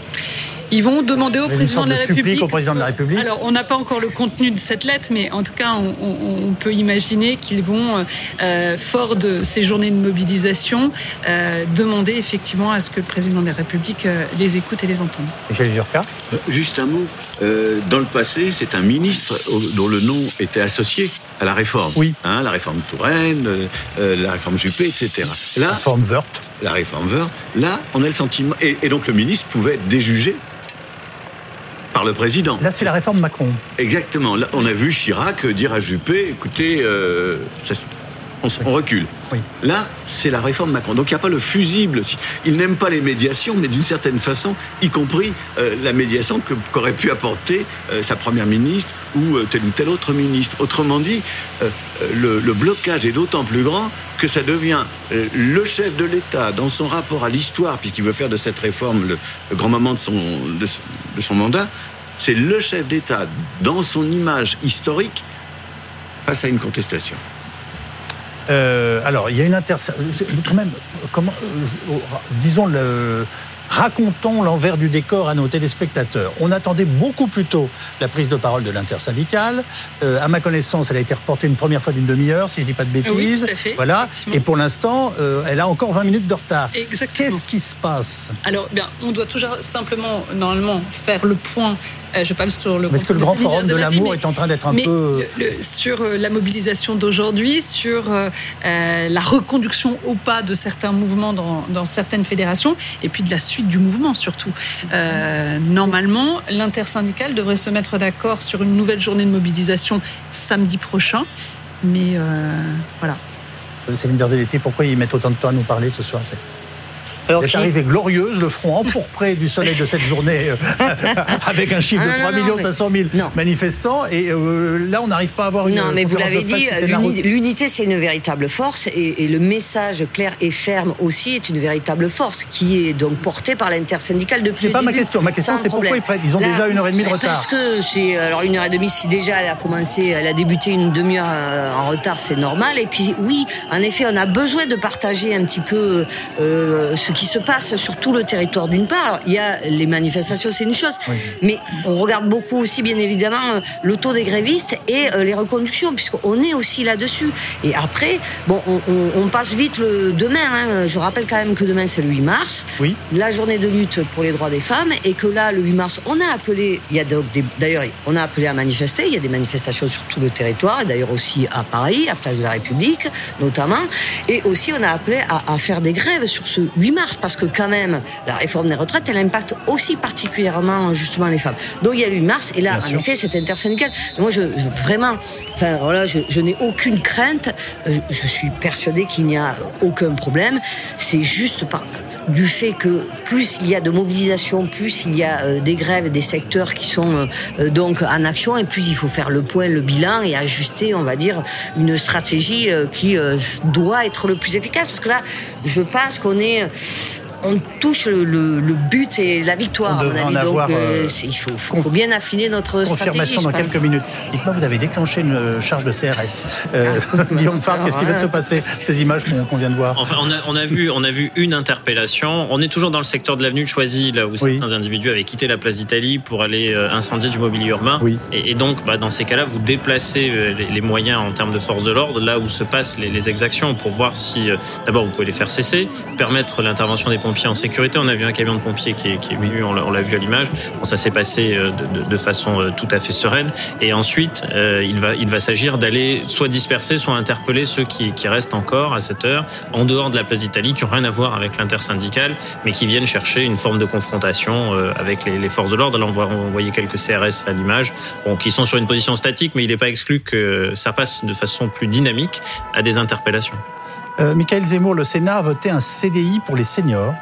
S10: ils vont demander au président de la République.
S1: au président de la République.
S10: Alors, on n'a pas encore le contenu de cette lettre, mais en tout cas, on, peut imaginer qu'ils vont, euh, fort de ces journées de mobilisation, euh, demander effectivement à ce que le président de la République euh, les écoute et les entende.
S1: Michel Viorca
S2: Juste un mot. dans le passé, c'est un ministre dont le nom était associé à la réforme.
S1: Oui.
S2: Hein, la réforme Touraine, la réforme Juppé, etc.
S1: la réforme Wörth.
S2: La réforme Wörth. Là, on a le sentiment. Et, et donc le ministre pouvait être le président.
S1: Là, c'est la réforme Macron.
S2: Exactement. Là, on a vu Chirac dire à Juppé, écoutez, euh, on, recule.
S1: Oui.
S2: Là, c'est la réforme Macron. Donc il n'y a pas le fusible. Il n'aime pas les médiations, mais d'une certaine façon, y compris euh, la médiation qu'aurait pu apporter euh, sa première ministre ou tel ou tel autre ministre. Autrement dit, le, blocage est d'autant plus grand que ça devient le chef de l'État dans son rapport à l'histoire, puisqu'il veut faire de cette réforme le, grand moment de son, de son mandat, c'est le chef d'État dans son image historique face à une contestation.
S1: Euh, alors, il y a une inter... Quand même, comment, euh, disons le Racontons l'envers du décor à nos téléspectateurs. On attendait beaucoup plus tôt la prise de parole de l'intersyndicale. Euh, à ma connaissance, elle a été reportée une première fois d'une demi-heure, si je ne dis pas de bêtises.
S10: Oui, tout à fait,
S1: voilà. Et pour l'instant, euh, elle a encore 20 minutes de retard.
S10: Exactement.
S1: Qu'est-ce qui se passe?
S10: Alors, bien, on doit toujours simplement, normalement, faire le point je parle sur le.
S1: Est-ce que le grand forum de l'amour est en train d'être un peu.
S10: sur euh, la mobilisation d'aujourd'hui, sur euh, la reconduction au pas de certains mouvements dans, dans, certaines fédérations, et puis de la suite du mouvement surtout. normalement, l'intersyndicale devrait se mettre d'accord sur une nouvelle journée de mobilisation samedi prochain. Mais voilà.
S1: Céline Berzelletti, pourquoi ils mettent autant de temps à nous parler ce soir alors, Vous arrivée glorieuse, le front empourpré du soleil de cette journée, euh, avec un chiffre de 3 ah, 500 000 manifestants. Et euh, là, on n'arrive pas à avoir une.
S16: Non, mais vous l'avez dit, l'unité, c'est une véritable force. Et, le message clair et ferme aussi est une véritable force, qui est donc portée par l'intersyndicale depuis.
S1: C'est pas ma question. Ma question, c'est pourquoi ils, prennent, ils ont déjà une heure et demie de retard.
S16: Parce que c'est. Alors, une heure et demie, si déjà elle a commencé, elle a débuté une demi-heure euh, en retard, c'est normal. Et puis, oui, en effet, on a besoin de partager un petit peu ce qui se passe sur tout le territoire d'une part. Il y a les manifestations, c'est une chose, mais on regarde beaucoup aussi, bien évidemment, le taux des grévistes et euh, les reconductions, puisqu'on est aussi là-dessus. Et après, bon, on, passe vite le demain. Hein. Je rappelle quand même que demain c'est le 8 mars,
S1: oui.
S16: la journée de lutte pour les droits des femmes, et que là, le 8 mars, on a appelé, il y a d'ailleurs, on a appelé à manifester. Il y a des manifestations sur tout le territoire, et d'ailleurs aussi à Paris, à Place de la République, notamment, et aussi on a appelé à, à faire des grèves sur ce 8 mars parce que quand même, la réforme des retraites, elle impacte aussi particulièrement justement les femmes. Donc il y a eu mars, et là, en effet, c'est intersyndical. Moi, je, vraiment, enfin voilà, je, n'ai aucune crainte. Je, euh, je suis persuadée qu'il n'y a aucun problème. C'est juste par du fait que plus il y a de mobilisation, plus il y a euh, des grèves, des secteurs qui sont euh, donc en action, et plus il faut faire le point, le bilan et ajuster, on va dire, une stratégie qui doit être le plus efficace. Parce que là, je pense qu'on est on touche le, but et la victoire, à mon avis. Donc, euh, euh, il faut, bien affiner notre
S1: confirmation dans quelques minutes. Dites-moi, vous avez déclenché une euh, charge de CRS. Euh, ah. Guillaume Farr, qu'est-ce qui va se passer Ces images qu'on vient de voir?
S14: Enfin, on a, vu, on a vu une interpellation. On est toujours dans le secteur de l'avenue de Choisy, là où certains individus avaient quitté la place d'Italie pour aller incendier du mobilier urbain.
S1: Oui.
S14: Et, donc, bah, dans ces cas-là, vous déplacez les, moyens en termes de force de l'ordre là où se passent les, les exactions pour voir si, d'abord, vous pouvez les faire cesser, permettre l'intervention des pompiers en sécurité. On a vu un camion de pompiers qui est, venu, on l'a vu à l'image. Bon, ça s'est passé euh, de, façon euh, tout à fait sereine. Et ensuite, euh, il va, s'agir d'aller soit disperser, soit interpeller ceux qui, restent encore à cette heure en dehors de la place d'Italie, qui n'ont rien à voir avec l'intersyndicale, mais qui viennent chercher une forme de confrontation avec les, forces de l'ordre. Là, on, voit, on voyait quelques CRS à l'image, qui sont sur une position statique, mais il n'est pas exclu que ça passe de façon plus dynamique à des interpellations.
S1: Euh, Michael Zemmour, le Sénat a voté un CDI pour les seniors.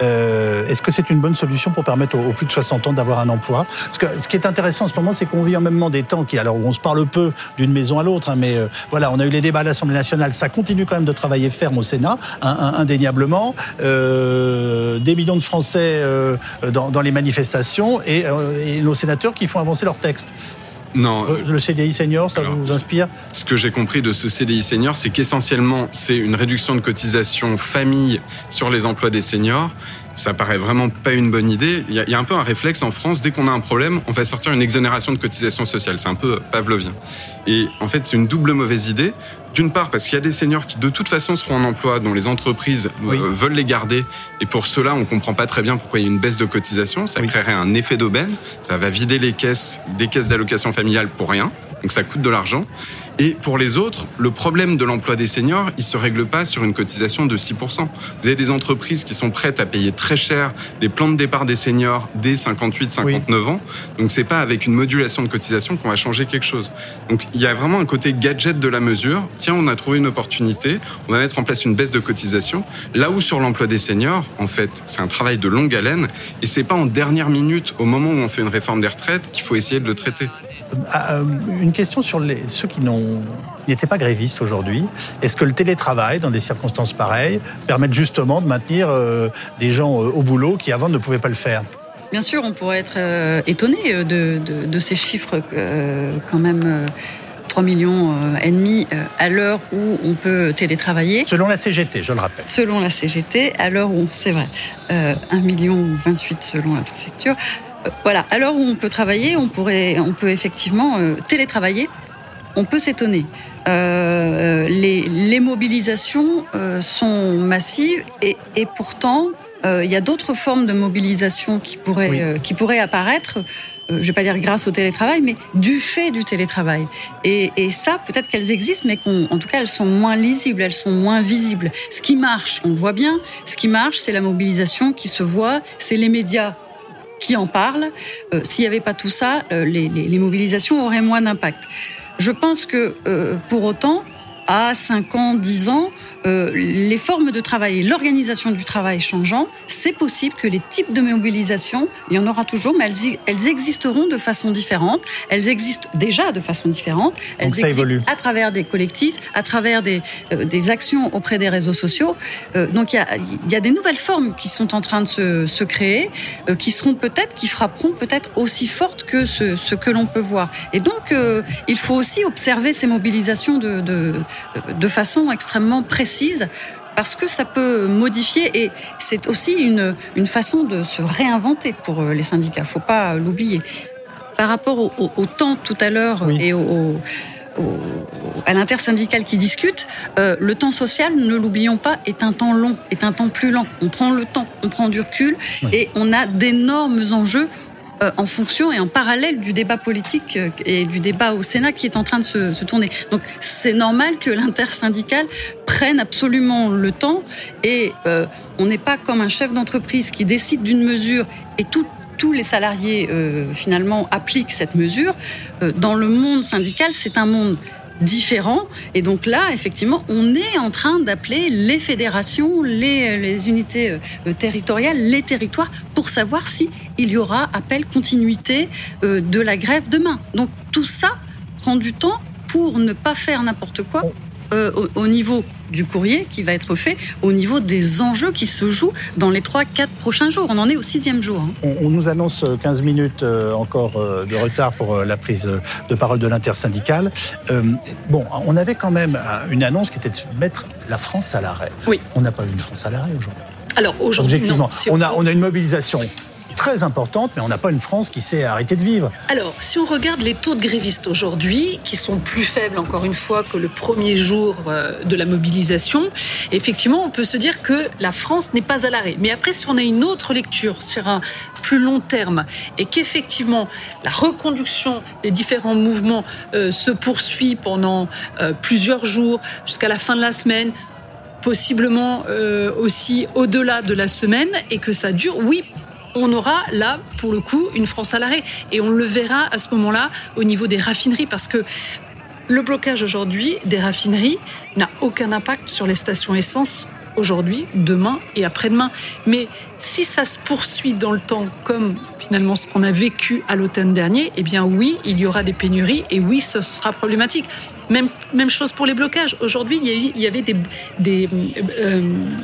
S1: Euh, Est-ce que c'est une bonne solution pour permettre aux, plus de 60 ans d'avoir un emploi? Ce qui est intéressant en ce moment, c'est qu'on vit en même temps des temps qui, alors où on se parle peu d'une maison à l'autre, hein, mais euh, voilà, on a eu les débats à l'Assemblée nationale, ça continue quand même de travailler ferme au Sénat, indéniablement. Euh, des millions de Français dans, les manifestations et nos sénateurs qui font avancer leurs textes.
S3: Non.
S1: Euh, le CDI senior, ça vous inspire
S3: Ce que j'ai compris de ce CDI senior, c'est qu'essentiellement, c'est une réduction de cotisation famille sur les emplois des seniors ça paraît vraiment pas une bonne idée. Il y, a, un peu un réflexe en France, dès qu'on a un problème, on va sortir une exonération de cotisation sociale. C'est un peu pavlovien. Et en fait, c'est une double mauvaise idée. D'une part, parce qu'il y a des seniors qui de toute façon seront en emploi, dont les entreprises euh, veulent les garder. Et pour cela, on comprend pas très bien pourquoi il y a une baisse de cotisation. Ça créerait un effet d'aubaine. Ça va vider les caisses des caisses d'allocation familiale pour rien. Donc ça coûte de l'argent. Et pour les autres, le problème de l'emploi des seniors, il se règle pas sur une cotisation de 6%. Vous avez des entreprises qui sont prêtes à payer très cher des plans de départ des seniors dès 58, 59 ans. Donc c'est pas avec une modulation de cotisation qu'on va changer quelque chose. Donc il y a vraiment un côté gadget de la mesure. Tiens, on a trouvé une opportunité, on va mettre en place une baisse de cotisation. Là où sur l'emploi des seniors, en fait, c'est un travail de longue haleine et c'est pas en dernière minute, au moment où on fait une réforme des retraites, qu'il faut essayer de le traiter.
S1: Ah, euh, une question sur les, ceux qui n'étaient pas grévistes aujourd'hui. Est-ce que le télétravail, dans des circonstances pareilles, permet justement de maintenir euh, des gens euh, au boulot qui avant ne pouvaient pas le faire?
S15: Bien sûr, on pourrait être étonné de, ces chiffres quand même. 3 millions et demi à l'heure où on peut télétravailler.
S1: Selon la CGT, je le rappelle.
S15: Selon la CGT, à l'heure où, c'est vrai, 1 million 28 selon la préfecture voilà, à l'heure où on peut travailler, on pourrait, on peut effectivement euh, télétravailler. On peut s'étonner. Euh, les, mobilisations euh, sont massives et, pourtant il y a d'autres formes de mobilisation qui pourraient, qui pourraient apparaître. je vais pas dire grâce au télétravail, mais du fait du télétravail. Et, et ça, peut-être qu'elles existent, mais qu'en tout cas, elles sont moins lisibles, elles sont moins visibles. Ce qui marche, on le voit bien, ce qui marche, c'est la mobilisation qui se voit, c'est les médias qui en parlent. S'il n'y avait pas tout ça, les, les, les, mobilisations auraient moins d'impact. Je pense que pour autant, à 5 ans, 10 ans, euh, les formes de travail et l'organisation du travail changeant, c'est possible que les types de mobilisation, il y en aura toujours, mais elles, elles existeront de façon différente. Elles existent déjà de façon différente. Elles
S1: Donc ça évolue.
S15: à travers des collectifs, à travers des, euh, des actions auprès des réseaux sociaux. Euh, donc il y, a, y a des nouvelles formes qui sont en train de se, se créer, euh, qui seront peut-être, qui frapperont peut-être aussi fortes que ce, ce que l'on peut voir. Et donc euh, il faut aussi observer ces mobilisations de, de, de façon extrêmement précise parce que ça peut modifier et c'est aussi une, une façon de se réinventer pour les syndicats. Faut pas l'oublier. Par rapport au, au, au, temps tout à l'heure oui. et au, à l'intersyndical qui discute, euh, le temps social, ne l'oublions pas, est un temps long, est un temps plus lent. On prend le temps, on prend du recul oui. et on a d'énormes enjeux euh, en fonction et en parallèle du débat politique euh, et du débat au Sénat qui est en train de se, tourner. Donc c'est normal que l'intersyndical prenne absolument le temps et euh, on n'est pas comme un chef d'entreprise qui décide d'une mesure et tous les salariés euh, finalement appliquent cette mesure. Euh, dans le monde syndical, c'est un monde différents. Et donc là, effectivement, on est en train d'appeler les fédérations, les, les unités euh, territoriales, les territoires, pour savoir si il y aura appel continuité euh, de la grève demain. Donc tout ça prend du temps pour ne pas faire n'importe quoi. Euh, au, au, niveau du courrier qui va être fait, au niveau des enjeux qui se jouent dans les 3-4 prochains jours. On en est au sixième jour. Hein.
S1: On, on, nous annonce 15 minutes euh, encore euh, de retard pour euh, la prise de parole de l'intersyndicale. Euh, bon, on avait quand même une annonce qui était de mettre la France à l'arrêt.
S10: Oui.
S1: On n'a pas eu une France à l'arrêt aujourd'hui.
S10: Alors aujourd'hui,
S1: Objectivement, si on, on, a, on a une mobilisation très importante, mais on n'a pas une France qui s'est arrêtée de vivre.
S10: Alors, si on regarde les taux de grévistes aujourd'hui, qui sont plus faibles, encore une fois, que le premier jour euh, de la mobilisation, effectivement, on peut se dire que la France n'est pas à l'arrêt. Mais après, si on a une autre lecture sur un plus long terme et qu'effectivement la reconduction des différents mouvements euh, se poursuit pendant euh, plusieurs jours jusqu'à la fin de la semaine, possiblement aussi au-delà de la semaine et que ça dure, oui, on aura là, pour le coup, une France à l'arrêt. Et on le verra à ce moment-là au niveau des raffineries, parce que le blocage aujourd'hui des raffineries n'a aucun impact sur les stations essence aujourd'hui, demain et après-demain. Mais si ça se poursuit dans le temps, comme finalement ce qu'on a vécu à l'automne dernier, eh bien oui, il y aura des pénuries et oui, ce sera problématique. Même, même chose pour les blocages. Aujourd'hui, il, y il y avait des, des euh,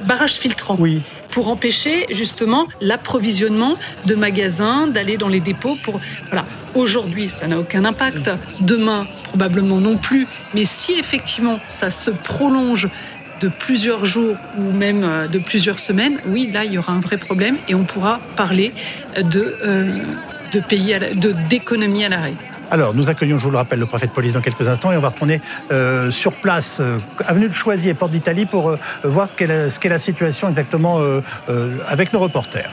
S10: barrages filtrants
S1: oui.
S10: pour empêcher justement l'approvisionnement de magasins, d'aller dans les dépôts. Pour voilà. Aujourd'hui, ça n'a aucun impact. Demain, probablement non plus. Mais si effectivement ça se prolonge de plusieurs jours ou même de plusieurs semaines, oui, là, il y aura un vrai problème et on pourra parler de, euh, de pays, à la, de d'économie à l'arrêt.
S1: Alors, nous accueillons, je vous le rappelle, le préfet de police dans quelques instants et on va retourner euh, sur place, euh, avenue de Choisy et Porte d'Italie, pour euh, voir ce qu'est la situation exactement euh, avec nos reporters.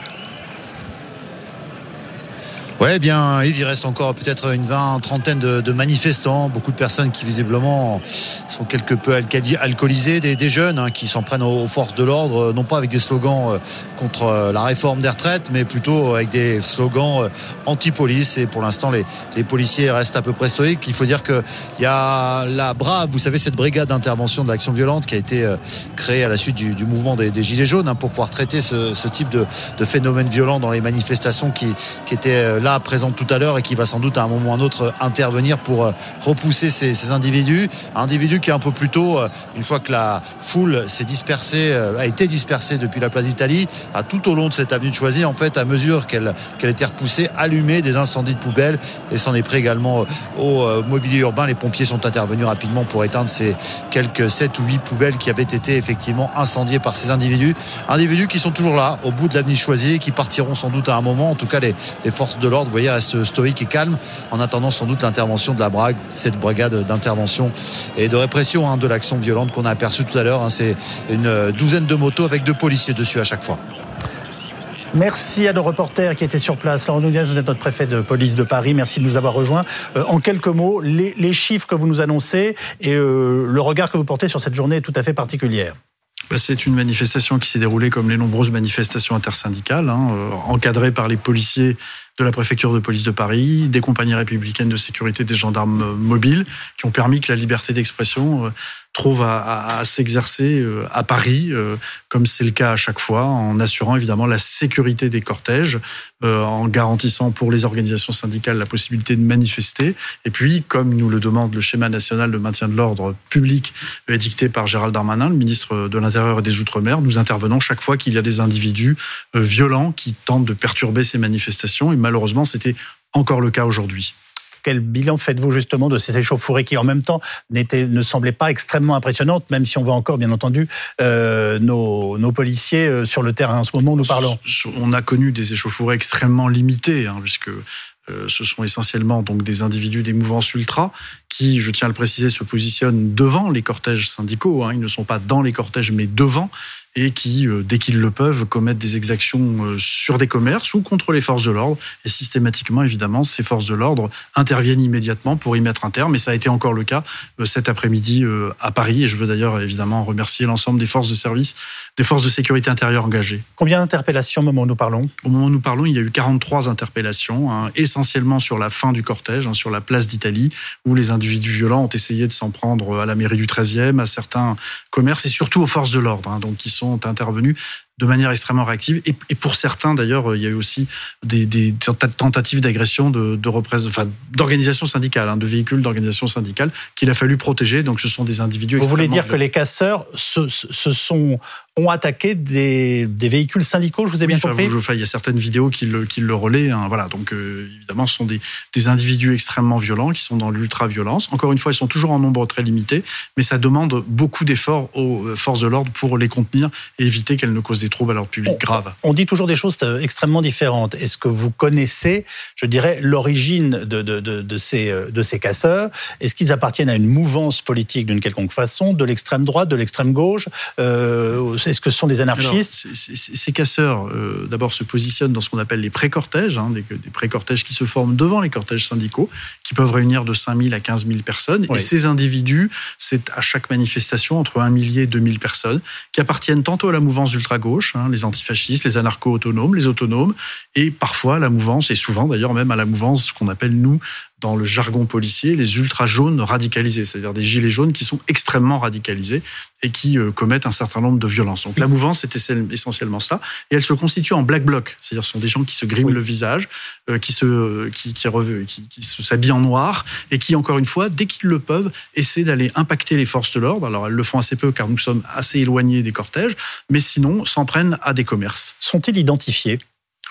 S13: Ouais, bien, Yves, il reste encore peut-être une vingt, trentaine de, manifestants, beaucoup de personnes qui visiblement sont quelque peu alcoolisées, des, jeunes hein, qui s'en prennent aux forces de l'ordre, non pas avec des slogans euh, contre la réforme des retraites, mais plutôt avec des slogans euh, anti-police. Et pour l'instant, les, les, policiers restent à peu près stoïques. Il faut dire qu'il y a la Brave, vous savez, cette brigade d'intervention de l'action violente qui a été euh, créée à la suite du, du mouvement des, des, Gilets jaunes hein, pour pouvoir traiter ce, ce type de, de phénomène violent dans les manifestations qui, qui là présente tout à l'heure et qui va sans doute à un moment ou un autre intervenir pour euh, repousser ces, ces individus. Individus qui un peu plus tôt, euh, une fois que la foule s'est dispersée, euh, a été dispersée depuis la place d'Italie, a tout au long de cette avenue de Choisy, en fait, à mesure qu'elle qu'elle était repoussée, allumé des incendies de poubelles et s'en est pris également au mobilier urbain. Les pompiers sont intervenus rapidement pour éteindre ces quelques 7 ou 8 poubelles qui avaient été effectivement incendiées par ces individus. Individus qui sont toujours là, au bout de l'avenue Choisy, qui partiront sans doute à un moment. En tout cas, les, les forces de l'ordre vous voyez, reste stoïque et calme en attendant sans doute l'intervention de la Brague, cette brigade d'intervention et de répression hein, de l'action violente qu'on a aperçue tout à l'heure. Hein, C'est une douzaine de motos avec deux policiers dessus à chaque fois.
S1: Merci à nos reporters qui étaient sur place. Laurent Nunez, vous êtes notre préfet de police de Paris. Merci de nous avoir rejoints. Euh, en quelques mots, les, chiffres que vous nous annoncez et euh, le regard que vous portez sur cette journée est tout à fait particulière.
S17: Bah, c'est une manifestation qui s'est déroulée comme les nombreuses manifestations intersyndicales, hein, euh, encadrées par les policiers de la préfecture de police de Paris, des compagnies républicaines de sécurité, des gendarmes mobiles, qui ont permis que la liberté d'expression trouve à, s'exercer euh, à Paris, euh, comme c'est le cas à chaque fois, en assurant évidemment la sécurité des cortèges, euh, en garantissant pour les organisations syndicales la possibilité de manifester. Et puis, comme nous le demande le schéma national de maintien de l'ordre public édicté par Gérald Darmanin, le ministre de l'Intérieur et des Outre-mer, nous intervenons chaque fois qu'il y a des individus violents qui tentent de perturber ces manifestations. Malheureusement, c'était encore le cas aujourd'hui.
S1: Quel bilan faites-vous justement de ces échauffourées qui en même temps ne semblaient pas extrêmement impressionnantes, même si on voit encore bien entendu euh, nos, policiers euh, sur le terrain? En ce moment où nous parlons
S17: On a connu des échauffourées extrêmement limitées, hein, puisque euh, ce sont essentiellement donc des individus des mouvances ultra qui, je tiens à le préciser, se positionnent devant les cortèges syndicaux. Hein. Ils ne sont pas dans les cortèges, mais devant et qui, euh, dès qu'ils le peuvent, commettent des exactions euh, sur des commerces ou contre les forces de l'ordre. Et systématiquement, évidemment, ces forces de l'ordre interviennent immédiatement pour y mettre un terme. Et ça a été encore le cas euh, cet après-midi à Paris. Et je veux d'ailleurs évidemment remercier l'ensemble des forces de service, des forces de sécurité intérieure engagées.
S1: Combien d'interpellations au moment où nous parlons?
S17: Au moment où nous parlons, il y a eu 43 interpellations, hein, essentiellement sur la fin du cortège, hein, sur la place d'Italie, où les individus violents ont essayé de s'en prendre à la mairie du 13e, à certains commerces et surtout aux forces de l'ordre, hein, donc qui sont sont intervenus de manière extrêmement réactive. Et, et pour certains, d'ailleurs, il y a eu aussi des, des tentatives d'agression de, de enfin, d'organisations syndicales, hein, de véhicules d'organisations syndicales qu'il a fallu protéger. Donc, ce sont des individus.
S1: Vous voulez dire que les casseurs se, se, sont ont attaqué des, des, véhicules syndicaux Je vous ai bien compris.
S17: Enfin, il y a certaines vidéos qui le, qui le relaient. Hein, voilà. Donc, euh, évidemment, ce sont des, des individus extrêmement violents qui sont dans l'ultra-violence. Encore une fois, ils sont toujours en nombre très limité, mais ça demande beaucoup d'efforts aux euh, forces de l'ordre pour les contenir et éviter qu'elles ne causent des troubles à l'ordre public graves.
S1: On dit toujours des choses euh, extrêmement différentes. Est-ce que vous connaissez, je dirais, l'origine de, de, de, de, ces, euh, de ces casseurs? Est-ce qu'ils appartiennent à une mouvance politique d'une quelconque façon, de l'extrême droite, de l'extrême gauche? Euh, Est-ce que ce sont des anarchistes?
S17: Ces casseurs, d'abord, se positionnent dans ce qu'on appelle les pré-cortèges, hein, des, des pré-cortèges qui se forment devant les cortèges syndicaux, qui peuvent réunir de 5 000 à 15 000 personnes. Et ces individus, c'est à chaque manifestation entre 1 millier et 2 000 personnes, qui appartiennent tantôt à la mouvance ultra-gauche, Hein, les antifascistes, les anarcho-autonomes, les autonomes, et parfois la mouvance, et souvent d'ailleurs même à la mouvance, ce qu'on appelle nous, dans le jargon policier, les ultra-jaunes radicalisés, c'est-à-dire des gilets jaunes qui sont extrêmement radicalisés et qui euh, commettent un certain nombre de violences. Donc la mouvance, c'est essentiellement ça, et elle se constitue en black bloc, c'est-à-dire ce sont des gens qui se griment le visage, euh, qui se qui, qui, qui, qui se s'habillent en noir et qui, encore une fois, dès qu'ils le peuvent, essaient d'aller impacter les forces de l'ordre. Alors elles le font assez peu car nous sommes assez éloignés des cortèges, mais sinon s'en prennent à des commerces.
S1: Sont-ils identifiés?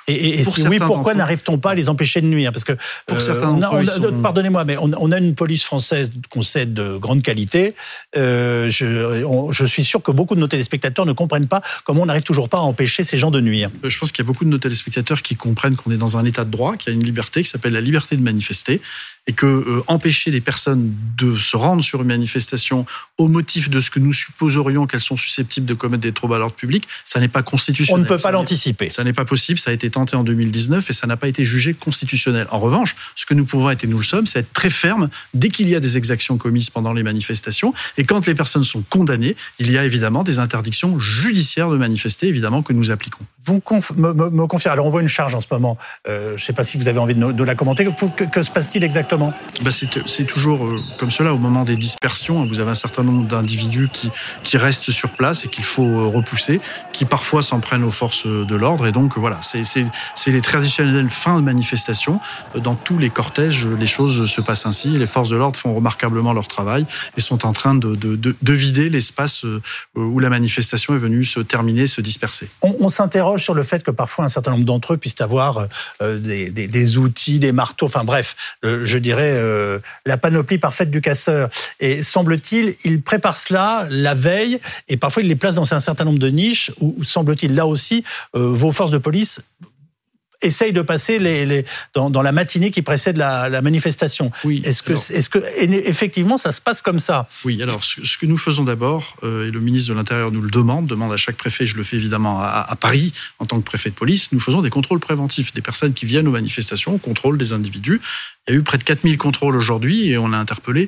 S1: Et, si oui, pourquoi n'arrive-t-on pas à les empêcher de nuire? Parce que
S17: pour certains
S1: pardonnez-moi, mais on, a une police française qu'on sait de grande qualité. Euh, je, je, suis sûr que beaucoup de nos téléspectateurs ne comprennent pas comment on n'arrive toujours pas à empêcher ces gens de nuire.
S17: Euh, je pense qu'il y a beaucoup de nos téléspectateurs qui comprennent qu'on est dans un état de droit, qu'il y a une liberté qui s'appelle la liberté de manifester, et que euh, empêcher les personnes de se rendre sur une manifestation au motif de ce que nous supposerions qu'elles sont susceptibles de commettre des troubles à l'ordre public, ça n'est pas constitutionnel.
S1: On ne peut pas l'anticiper.
S17: Ça n'est pas possible. Ça a été tenté en 2019 et ça n'a pas été jugé constitutionnel. En revanche, ce que nous pouvons être et nous le sommes, c'est être très ferme dès qu'il y a des exactions commises pendant les manifestations et quand les personnes sont condamnées, il y a évidemment des interdictions judiciaires de manifester, évidemment que nous appliquons.
S1: Vous me, me, confiez. Alors on voit une charge en ce moment. Euh, je ne sais pas si vous avez envie de, la commenter. Que, que se passe-t-il exactement?
S17: Bah C'est toujours euh, comme cela au moment des dispersions. Vous avez un certain nombre d'individus qui, qui restent sur place et qu'il faut euh, repousser, qui parfois s'en prennent aux forces de l'ordre. Et donc voilà, c'est les traditionnelles fins de manifestation. Dans tous les cortèges, les choses se passent ainsi. Les forces de l'ordre font remarquablement leur travail et sont en train de, de, de, vider l'espace euh, où la manifestation est venue se terminer, se disperser.
S1: On, s'interroge sur le fait que parfois un certain nombre d'entre eux puissent avoir euh, des, des, des, outils, des marteaux, enfin bref, euh, je dirais la panoplie parfaite du casseur. Et semble-t-il, ils préparent cela la veille et parfois ils les placent dans un certain nombre de niches où, semble-t-il, là aussi, vos forces de police essaye de passer les, dans, la matinée qui précède la, manifestation. Oui. Est-ce que, est-ce que effectivement ça se passe comme ça?
S17: Oui. Alors ce, que nous faisons d'abord, euh, et le ministre de l'Intérieur nous le demande, demande à chaque préfet, je le fais évidemment à, à, Paris en tant que préfet de police, nous faisons des contrôles préventifs des personnes qui viennent aux manifestations, on contrôle des individus. Il y a eu près de 4000 contrôles aujourd'hui et on a interpellé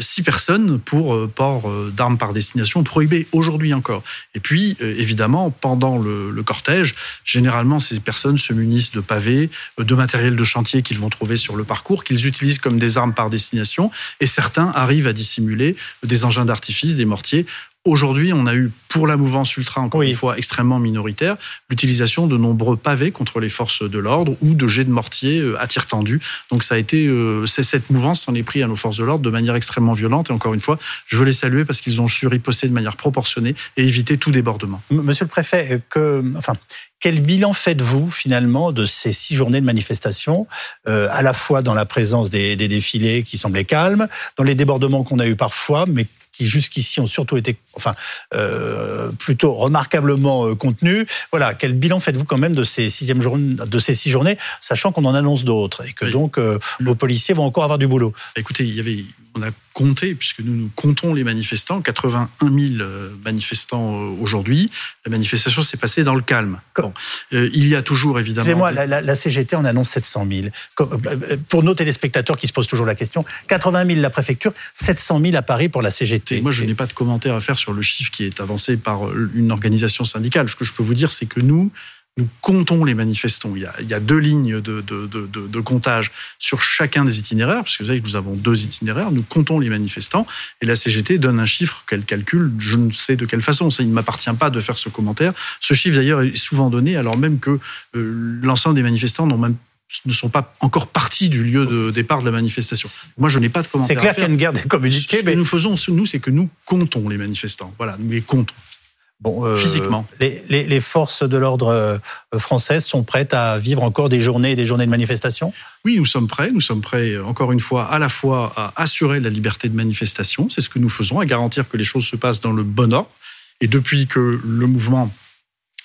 S17: six personnes pour euh, port euh, d'armes par destination prohibé aujourd'hui encore. Et puis, évidemment, pendant le, cortège, généralement, ces personnes se munissent de pavés, de matériel de chantier qu'ils vont trouver sur le parcours, qu'ils utilisent comme des armes par destination, et certains arrivent à dissimuler des engins d'artifice, des mortiers Aujourd'hui, on a eu, pour la mouvance ultra, encore une fois, extrêmement minoritaire, l'utilisation de nombreux pavés contre les forces de l'ordre ou de jets de mortier euh, à tir tendu. Donc ça a été, euh, c'est cette mouvance s'en est pris à nos forces de l'ordre de manière extrêmement violente. Et encore une fois, je veux les saluer parce qu'ils ont su riposter de manière proportionnée et éviter tout débordement.
S1: Monsieur le préfet, euh, que, enfin, quel bilan faites-vous finalement de ces six journées de manifestation, à la fois dans la présence des, des défilés qui semblaient calmes, dans les débordements qu'on a eu parfois, mais qui jusqu'ici ont surtout été, enfin, euh, plutôt remarquablement euh, contenus. Voilà, quel bilan faites-vous quand même de ces sixième journées, de ces six journées, sachant qu'on en annonce d'autres et que donc euh, vos policiers vont encore avoir du boulot?
S17: Écoutez, il y avait on a compté, puisque nous, nous comptons les manifestants, 81 000 euh, manifestants euh, aujourd'hui. La manifestation s'est passée dans le calme. Euh, il y a toujours évidemment.
S1: Excusez-moi, la, CGT en annonce 700 000. Pour nos téléspectateurs qui se posent toujours la question, 80 000 la préfecture, 700 000 à Paris pour la CGT.
S17: moi, je n'ai pas de commentaire à faire sur le chiffre qui est avancé par une organisation syndicale. Ce que je peux vous dire, c'est que nous, nous comptons les manifestants. Il y a, deux lignes de, de, comptage sur chacun des itinéraires, parce que vous savez que nous avons deux itinéraires, nous comptons les manifestants, et la CGT donne un chiffre qu'elle calcule, je ne sais de quelle façon, ça, il ne m'appartient pas de faire ce commentaire. Ce chiffre d'ailleurs est souvent donné alors même que euh, l'ensemble des manifestants n'ont même ne sont pas encore partis du lieu de départ de la manifestation. Moi, je n'ai pas de commentaire.
S1: C'est clair qu'il y a une guerre des communiqués.
S17: Ce
S1: mais...
S17: que nous faisons, nous, c'est que nous comptons les manifestants. Voilà, nous les comptons. Bon, euh, physiquement.
S1: Les, forces de l'ordre euh, françaises sont prêtes à vivre encore des journées et des journées de manifestation?
S17: Oui, nous sommes prêts. Nous sommes prêts, encore une fois, à la fois à assurer la liberté de manifestation, c'est ce que nous faisons, à garantir que les choses se passent dans le bon ordre. Et depuis que le mouvement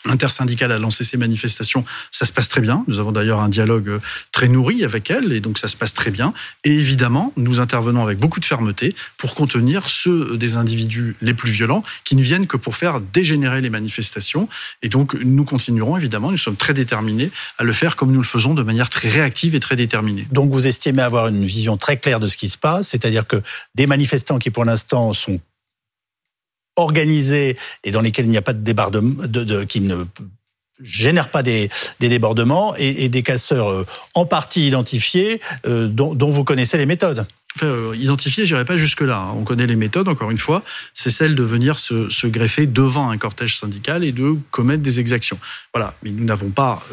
S17: L'intersyndicale a lancé ses manifestations, ça se passe très bien. Nous avons d'ailleurs un dialogue euh, très nourri avec elle, et donc ça se passe très bien. Et évidemment, nous intervenons avec beaucoup de fermeté pour contenir ceux des individus les plus violents qui ne viennent que pour faire dégénérer les manifestations. Et donc, nous continuerons évidemment, nous sommes très déterminés à le faire comme nous le faisons de manière très réactive et très déterminée.
S1: Donc, vous estimez avoir une vision très claire de ce qui se passe, c'est-à-dire que des manifestants qui pour l'instant sont organisés et dans lesquels il n'y a pas de débordement, de, qui ne génèrent pas des, débordements et, des casseurs euh, en partie identifiés euh, dont, vous connaissez les méthodes.
S17: Enfin, euh, identifier, j'irai pas jusque-là. Hein. On connaît les méthodes, encore une fois. C'est celle de venir se, greffer devant un cortège syndical et de commettre des exactions. Voilà. Mais nous n'avons pas,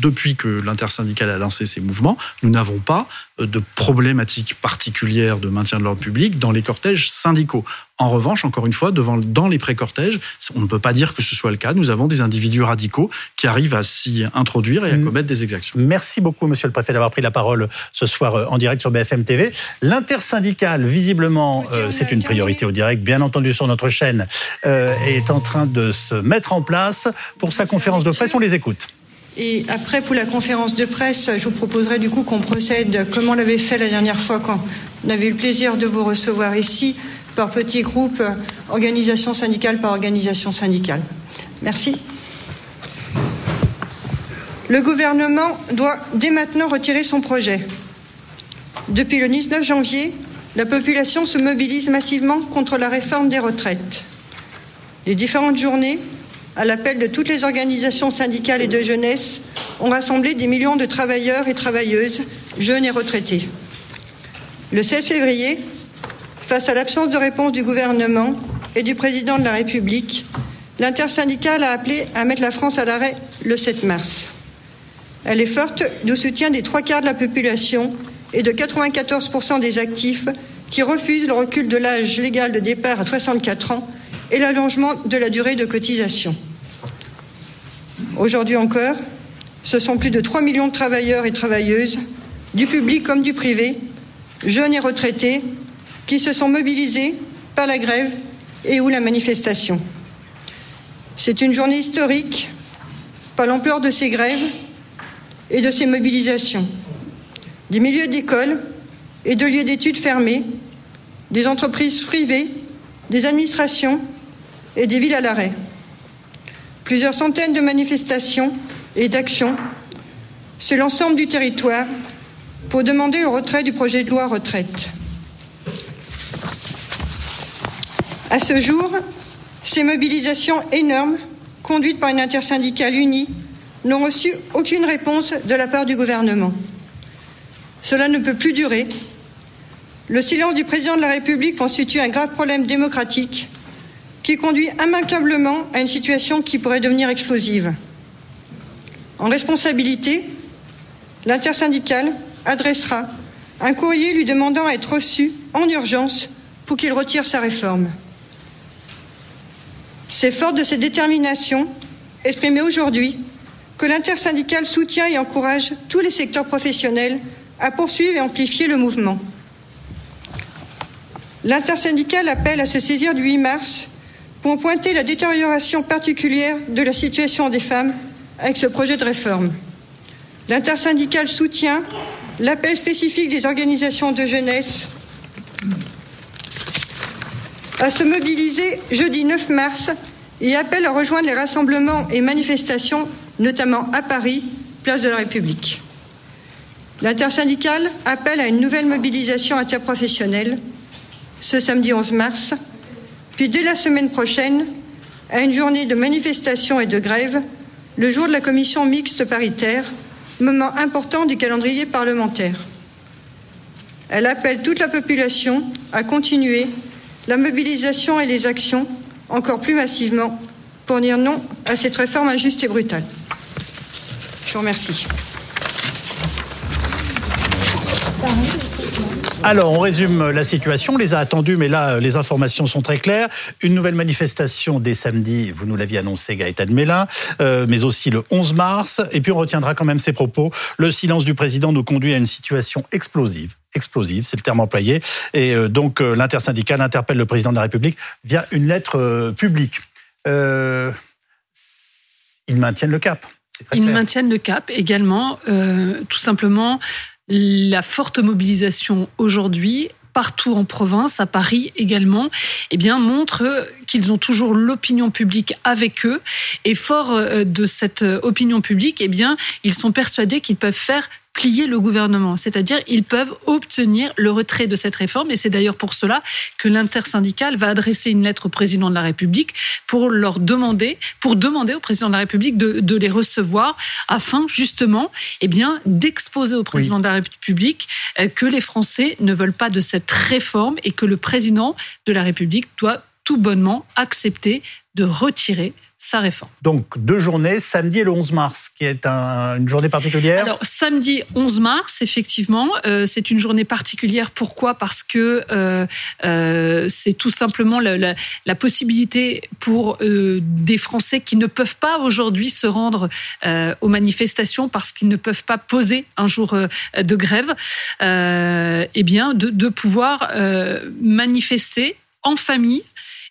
S17: depuis que l'intersyndicale a lancé ses mouvements, nous n'avons pas de problématiques particulières de maintien de l'ordre public dans les cortèges syndicaux. En revanche, encore une fois, devant, dans les pré-cortèges, on ne peut pas dire que ce soit le cas. Nous avons des individus radicaux qui arrivent à s'y introduire et à mm. commettre des exactions.
S1: Merci beaucoup, monsieur le préfet, d'avoir pris la parole ce soir euh, en direct sur BFM TV. L'intersyndicale, visiblement, euh, c'est une priorité au direct, bien entendu sur notre chaîne, euh, est en train de se mettre en place pour sa conférence de presse. On les écoute.
S18: Et après, pour la conférence de presse, je vous proposerai du coup qu'on procède comme on l'avait fait la dernière fois quand on avait eu le plaisir de vous recevoir ici, par petits groupes, organisation syndicale par organisation syndicale. Merci. Le gouvernement doit dès maintenant retirer son projet. Depuis le 19 janvier, la population se mobilise massivement contre la réforme des retraites. Les différentes journées à l'appel de toutes les organisations syndicales et de jeunesse, ont rassemblé des millions de travailleurs et travailleuses, jeunes et retraités. Le 16 février, face à l'absence de réponse du gouvernement et du président de la République, l'intersyndicale a appelé à mettre la France à l'arrêt le 7 mars. Elle est forte du soutien des trois quarts de la population et de 94% des actifs qui refusent le recul de l'âge légal de départ à 64 ans et l'allongement de la durée de cotisation. Aujourd'hui encore, ce sont plus de 3 millions de travailleurs et travailleuses, du public comme du privé, jeunes et retraités, qui se sont mobilisés par la grève et ou la manifestation. C'est une journée historique par l'ampleur de ces grèves et de ses mobilisations. Des milieux d'école et de lieux d'études fermés, des entreprises privées, des administrations et des villes à l'arrêt. Plusieurs centaines de manifestations et d'actions sur l'ensemble du territoire pour demander le retrait du projet de loi retraite. À ce jour, ces mobilisations énormes, conduites par une intersyndicale unie, n'ont reçu aucune réponse de la part du gouvernement. Cela ne peut plus durer. Le silence du président de la République constitue un grave problème démocratique qui conduit immanquablement à une situation qui pourrait devenir explosive. En responsabilité, l'intersyndicale adressera un courrier lui demandant à être reçu en urgence pour qu'il retire sa réforme. C'est fort de cette détermination exprimée aujourd'hui que l'intersyndicale soutient et encourage tous les secteurs professionnels à poursuivre et amplifier le mouvement. L'intersyndicale appelle à se saisir du 8 mars pour pointer la détérioration particulière de la situation des femmes avec ce projet de réforme. L'intersyndicale soutient l'appel spécifique des organisations de jeunesse à se mobiliser jeudi 9 mars et appelle à rejoindre les rassemblements et manifestations, notamment à Paris, place de la République. L'intersyndicale appelle à une nouvelle mobilisation interprofessionnelle ce samedi 11 mars puis dès la semaine prochaine, à une journée de manifestation et de grève, le jour de la commission mixte paritaire, moment important du calendrier parlementaire. Elle appelle toute la population à continuer la mobilisation et les actions encore plus massivement pour dire non à cette réforme injuste et brutale. Je vous remercie.
S1: Alors, on résume la situation. On les a attendus, mais là, les informations sont très claires. Une nouvelle manifestation dès samedi, vous nous l'aviez annoncé, Gaëtan Mélin, euh, mais aussi le 11 mars. Et puis, on retiendra quand même ses propos. Le silence du président nous conduit à une situation explosive explosive, c'est le terme employé. Et euh, donc, euh, l'intersyndicale interpelle le président de la République via une lettre publique. ils maintiennent le cap.
S10: Ils maintiennent le cap également, tout simplement la forte mobilisation aujourd'hui partout en province, à Paris également, eh bien, montre qu'ils ont toujours l'opinion publique avec eux. Et fort euh, de cette euh, opinion publique, eh bien, ils sont persuadés qu'ils peuvent faire plier le gouvernement. C'est-à-dire, ils peuvent obtenir le retrait de cette réforme. Et c'est d'ailleurs pour cela que l'intersyndicale va adresser une lettre au président de la République pour leur demander, pour demander au président de la République de, de les recevoir afin, justement, eh bien, d'exposer au président de la République euh, que les Français ne veulent pas de cette réforme et que le président de la République doit tout bonnement accepter de retirer sa réforme.
S1: Donc deux journées, samedi et le 11 mars, qui est une journée particulière
S10: Alors samedi 11 mars, effectivement, euh, c'est une journée particulière. Pourquoi? Parce que euh, euh, c'est tout simplement la, possibilité pour des Français qui ne peuvent pas aujourd'hui se rendre aux manifestations parce qu'ils ne peuvent pas poser un jour de grève, eh bien de, de pouvoir manifester en famille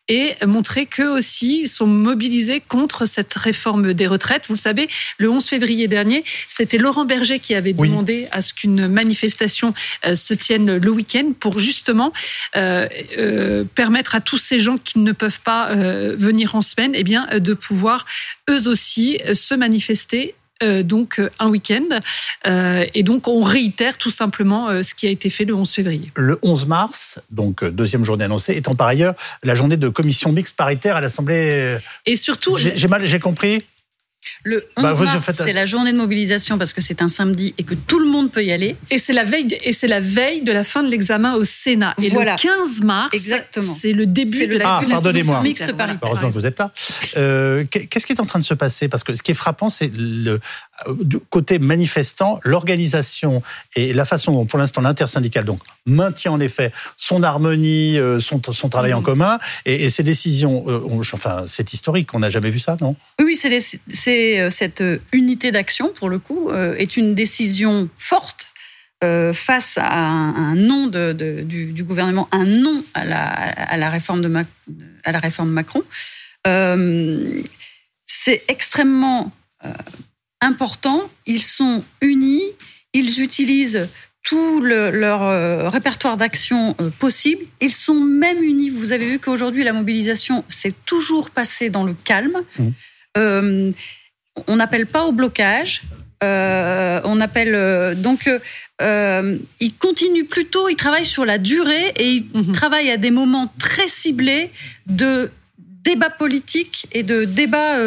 S10: et montrer qu'eux aussi sont mobilisés contre cette réforme des retraites. Vous le savez, le 11 février dernier, c'était Laurent Berger qui avait demandé à ce qu'une manifestation euh, se tienne le week-end pour justement euh, euh, permettre à tous ces gens qui ne peuvent pas venir en semaine, eh bien, de pouvoir eux aussi se manifester donc euh, un week-end. Euh, et donc on réitère tout simplement ce qui a été fait le 11 février.
S1: Le 11 mars, donc deuxième journée annoncée, étant par ailleurs la journée de commission mixte paritaire à l'Assemblée.
S10: Et surtout,
S1: j'ai mal, j'ai compris.
S15: Le 11 bah, mars, c'est la journée de mobilisation parce que c'est un samedi et que tout le monde peut y aller.
S10: Et c'est la veille, de, et c'est la veille de la fin de l'examen au Sénat. Et le 15 mars, c'est le début de la
S1: ah, mixte paritaire. Heureusement que vous êtes là. Euh, qu'est-ce qui est en train de se passer? Parce que ce qui est frappant, c'est le côté manifestant, l'organisation et la façon dont, pour l'instant, l'intersyndicale donc maintient en effet son harmonie, euh, son, son travail en mm. commun et, et ses décisions. Euh, enfin, c'est historique. On n'a jamais vu ça, non?
S15: Oui, c'est euh, cette unité d'action, pour le coup, est une décision forte face à un, non de, du, gouvernement, un non à la, à la, réforme, de à la réforme Macron. c'est extrêmement important. Ils sont unis, ils utilisent tout leur euh, répertoire d'action euh, possible. Ils sont même unis. Vous avez vu qu'aujourd'hui, la mobilisation s'est toujours passée dans le calme. Mmh. Euh, on n'appelle pas au blocage. on appelle donc ils continuent plutôt, ils travaillent sur la durée et ils mmh. travaillent à des moments très ciblés de débat politique et de débat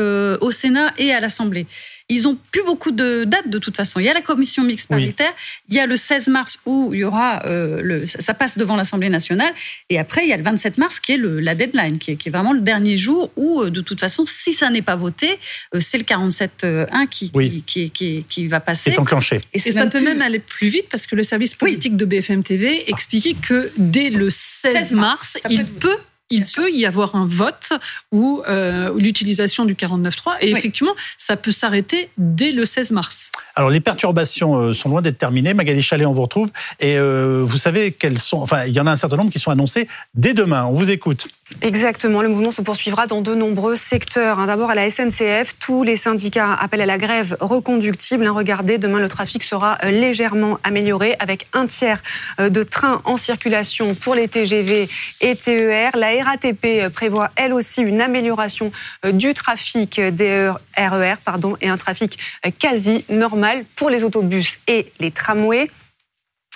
S15: au Sénat et à l'Assemblée. Ils ont plus beaucoup de dates de toute façon. Il y a la commission mixte paritaire, il y a le 16 mars où il y aura euh, le, ça passe devant l'Assemblée nationale, et après il y a le 27 mars qui est le, la deadline, qui est, qui est, vraiment le dernier jour où euh, de toute façon, si ça n'est pas voté, euh, c'est le 47.1 qui, qui, qui, qui, va passer.
S1: C'est enclenché.
S10: Et, ça peut même aller plus vite parce que le service politique de BFM TV expliquait que dès le 16, mars, il peut il peut y avoir un vote ou euh, l'utilisation du 49.3 et effectivement, ça peut s'arrêter dès le 16 mars.
S1: Alors les perturbations euh, sont loin d'être terminées. Magali Chalet, on vous retrouve et euh, vous savez qu'elles sont. Enfin, il y en a un certain nombre qui sont annoncées dès demain. On vous écoute.
S4: Exactement. Le mouvement se poursuivra dans de nombreux secteurs. Hein. D'abord à la SNCF, tous les syndicats appellent à la grève reconductible. Hein. Regardez, demain le trafic sera légèrement amélioré avec un tiers de trains en circulation pour les TGV et TER. La RATP prévoit elle aussi une amélioration euh, du trafic des RER pardon, et un trafic euh, quasi normal pour les autobus et les tramways.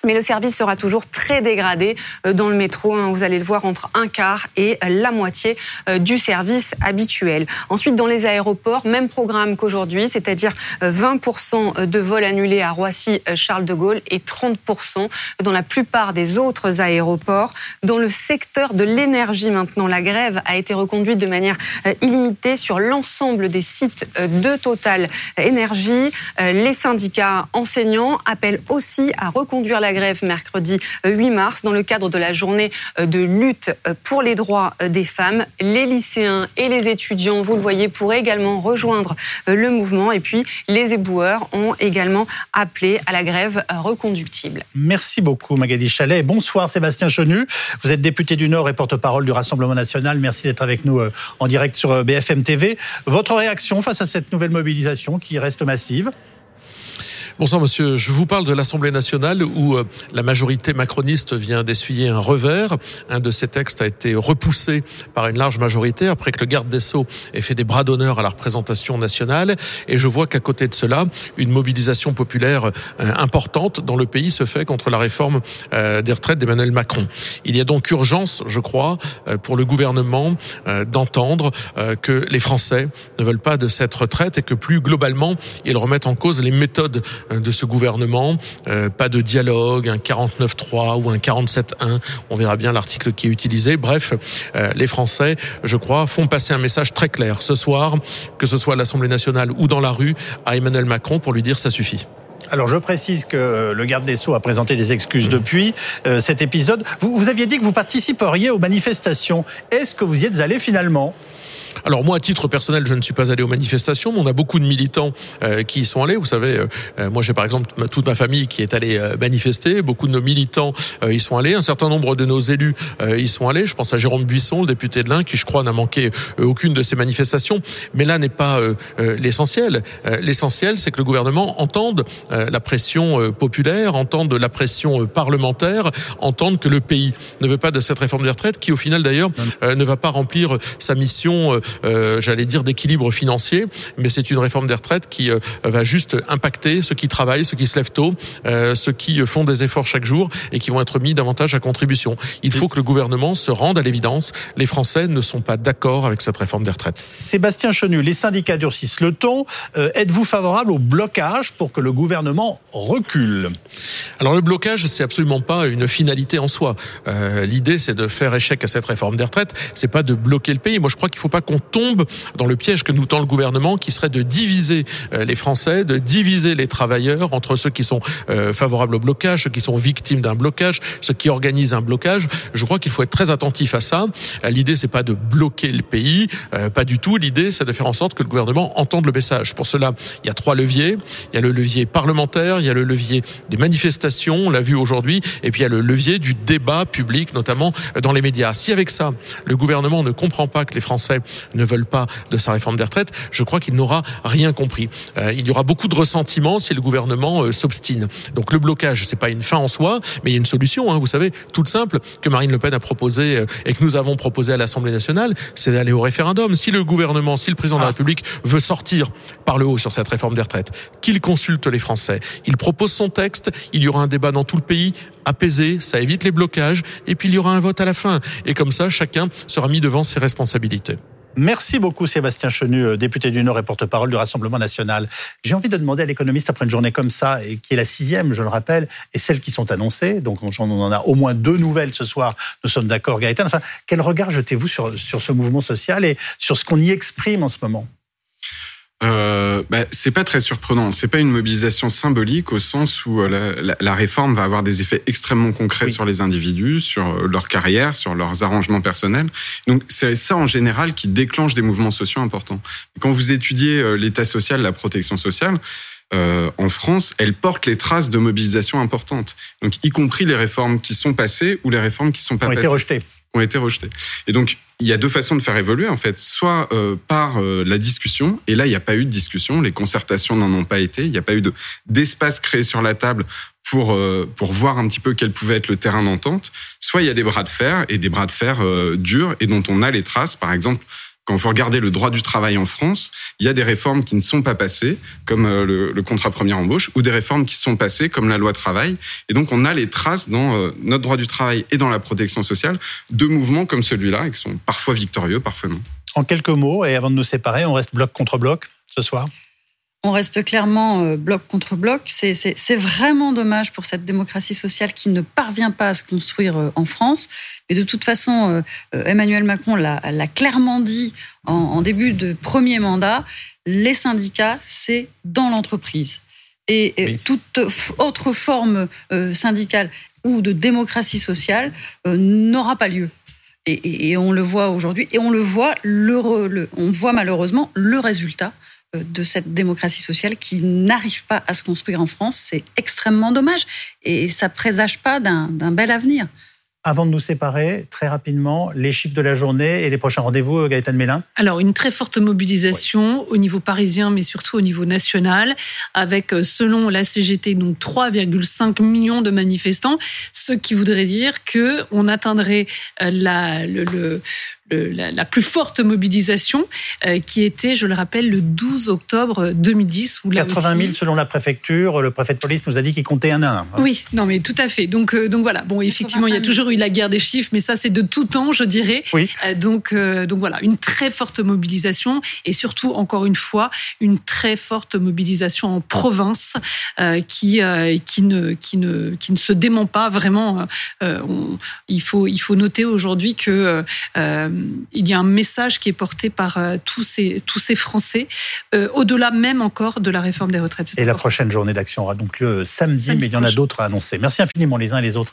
S4: Mais le service sera toujours très dégradé euh, dans le métro. Hein. Vous allez le voir entre un quart et la moitié euh, du service habituel. Ensuite, dans les aéroports, même programme qu'aujourd'hui, c'est-à-dire 20% euh, de vols annulés à Roissy, Charles de Gaulle et 30% dans la plupart des autres aéroports. Dans le secteur de l'énergie maintenant, la grève a été reconduite de manière illimitée sur l'ensemble des sites de Total Énergie. Les syndicats enseignants appellent aussi à reconduire la grève mercredi 8 euh, mars dans le cadre de la journée euh, de lutte euh, pour les droits des femmes. Les lycéens et les étudiants, vous le voyez, pourraient également rejoindre le mouvement. Et puis, les éboueurs ont également appelé à la grève reconductible.
S1: Merci beaucoup, Magali Chalet. Bonsoir, Sébastien Chenu. Vous êtes député du Nord et porte-parole du Rassemblement national. Merci d'être avec nous en direct sur BFM TV. Votre réaction face à cette nouvelle mobilisation qui reste massive?
S19: Bonsoir monsieur, je vous parle de l'Assemblée nationale où euh, la majorité macroniste vient d'essuyer un revers. Un de ses textes a été repoussé par une large majorité après que le garde des Sceaux ait fait des bras d'honneur à la représentation nationale. Et je vois qu'à côté de cela, une mobilisation populaire euh, importante dans le pays se fait contre la réforme euh, des retraites d'Emmanuel Macron. Il y a donc urgence, je crois, pour le gouvernement d'entendre que les Français ne veulent pas de cette retraite et que plus globalement, ils remettent en cause les méthodes de ce gouvernement. Euh, pas de dialogue, un 49.3 ou un 47.1. On verra bien l'article qui est utilisé. Bref, euh, les Français, je crois, font passer un message très clair ce soir, que ce soit à l'Assemblée nationale ou dans la rue, à Emmanuel Macron pour lui dire ça suffit.
S1: Alors je précise que le garde des Sceaux a présenté des excuses depuis euh, cet épisode. Vous, vous aviez dit que vous participeriez aux manifestations. Est-ce que vous y êtes allé finalement?
S19: Alors moi, à titre personnel, je ne suis pas allé aux manifestations, mais on a beaucoup de militants euh, qui y sont allés. Vous savez, euh, euh, moi j'ai par exemple toute ma famille qui est allée manifester. Beaucoup de nos militants y sont allés. Un certain nombre de nos élus y sont allés. Je pense à Jérôme Buisson, le député de l'Ain, qui je crois n'a manqué aucune de ces manifestations. Mais là n'est pas l'essentiel. L'essentiel, c'est que le gouvernement entende la pression populaire, entende la pression parlementaire, entende que le pays ne veut pas de cette réforme des retraites, qui au final d'ailleurs ne va pas remplir sa mission euh, j'allais dire, d'équilibre financier, mais c'est une réforme des retraites qui euh, va juste impacter ceux qui travaillent, ceux qui se lèvent tôt, euh, ceux qui font des efforts chaque jour et qui vont être mis davantage à contribution. Il faut que le gouvernement se rende à l'évidence. Les Français ne sont pas d'accord avec cette réforme des retraites.
S1: Sébastien Chenu, les syndicats durcissent le ton. Êtes-vous favorable au blocage pour que le gouvernement recule?
S19: Alors le blocage, c'est absolument pas une finalité en soi. L'idée, c'est de faire échec à cette réforme des retraites. C'est pas de bloquer le pays. Moi, je crois qu'il faut pas qu'on tombe dans le piège que nous tend le gouvernement, qui serait de diviser euh, les Français, de diviser les travailleurs entre ceux qui sont euh, favorables au blocage, ceux qui sont victimes d'un blocage, ceux qui organisent un blocage. Je crois qu'il faut être très attentif à ça. Euh, l'idée, c'est pas de bloquer le pays, pas du tout. L'idée, c'est de faire en sorte que le gouvernement entende le message. Pour cela, il y a trois leviers. Il y a le levier parlementaire, il y a le levier des manifestations, on l'a vu aujourd'hui, et puis il y a le levier du débat public, notamment dans les médias. Si avec ça, le gouvernement ne comprend pas que les Français ne veulent pas de sa réforme des retraites, je crois qu'il n'aura rien compris. Euh, il y aura beaucoup de ressentiment si le gouvernement euh, s'obstine. Donc le blocage, c'est pas une fin en soi, mais il y a une solution. Hein, vous savez, toute simple que Marine Le Pen a proposé euh, et que nous avons proposé à l'Assemblée nationale, c'est d'aller au référendum. Si le gouvernement, si le président de la ah. République veut sortir par le haut sur cette réforme des retraites, qu'il consulte les Français. Il propose son texte. Il y aura un débat dans tout le pays apaisé, ça évite les blocages, et puis il y aura un vote à la fin. Et comme ça, chacun sera mis devant ses responsabilités.
S1: Merci beaucoup Sébastien Chenu, euh, député du Nord et porte-parole du Rassemblement national. J'ai envie de demander à l'économiste, après une journée comme ça, et qui est la sixième, je le rappelle, et celles qui sont annoncées, donc on en a au moins deux nouvelles ce soir, nous sommes d'accord Gaëtan, enfin, quel regard jetez-vous sur, sur ce mouvement social et sur ce qu'on y exprime en ce moment?
S3: Euh, bah, c'est pas très surprenant. C'est pas une mobilisation symbolique au sens où euh, la, la, réforme va avoir des effets extrêmement concrets sur les individus, sur euh, leur carrière, sur leurs arrangements personnels. Donc c'est ça en général qui déclenche des mouvements sociaux importants. Quand vous étudiez euh, l'état social, la protection sociale, euh, en France, elle porte les traces de mobilisation importantes. Donc, y compris les réformes qui sont passées ou les réformes qui sont pas
S1: ont
S3: passées.
S1: Été rejetées.
S3: Ont été rejetées. Et donc, il y a deux façons de faire évoluer en fait. Soit euh, par euh, la discussion, et là il n'y a pas eu de discussion, les concertations n'en ont pas été, il n'y a pas eu de d'espace créé sur la table pour euh, pour voir un petit peu quel pouvait être le terrain d'entente. Soit il y a des bras de fer et des bras de fer durs et dont on a les traces. Par exemple, quand vous regardez le droit du travail en France, il y a des réformes qui ne sont pas passées, comme euh, le, contrat première embauche, ou des réformes qui sont passées, comme la loi travail. Et donc, on a les traces dans euh, notre droit du travail et dans la protection sociale de mouvements comme celui-là, qui sont parfois victorieux, parfois non.
S1: En quelques mots, et avant de nous séparer, on reste bloc contre bloc ce soir?
S15: On reste clairement euh, bloc contre bloc. C'est vraiment dommage pour cette démocratie sociale qui ne parvient pas à se construire euh, en France. Mais de toute façon, euh, Emmanuel Macron l'a clairement dit en, début de premier mandat, les syndicats, c'est dans l'entreprise. Et, toute autre forme syndicale ou de démocratie sociale n'aura pas lieu. Et, on le voit aujourd'hui, et on le voit, le, on voit malheureusement le résultat de cette démocratie sociale qui n'arrive pas à se construire en France. C'est extrêmement dommage et ça présage pas d'un bel avenir.
S1: Avant de nous séparer, très rapidement, les chiffres de la journée et les prochains rendez-vous, euh, Gaëtan Mélin
S10: Alors, une très forte mobilisation au niveau parisien, mais surtout au niveau national, avec, euh, selon la CGT, donc 3,5 millions de manifestants, ce qui voudrait dire qu'on atteindrait la, le, la, plus forte mobilisation, euh, qui était, je le rappelle, le 12 octobre 2010.
S1: Où 80 000 selon la préfecture. Le préfet de police nous a dit qu'il comptait un à un.
S10: Oui, non, mais tout à fait. Donc, euh, donc voilà. Bon, effectivement, il y a toujours eu la guerre des chiffres, mais ça, c'est de tout temps, je dirais.
S1: Oui.
S10: Euh, donc, donc voilà, une très forte mobilisation et surtout, encore une fois, une très forte mobilisation en province qui, qui, ne, qui, ne, qui ne se dément pas vraiment. il, faut, il faut noter aujourd'hui que il y a un message qui est porté par euh, tous ces, tous ces Français, euh, au-delà même encore de la réforme des retraites.
S1: Et la prochaine journée d'action aura donc lieu samedi, samedi mais il y en a d'autres à annoncer. Merci infiniment les uns et les autres.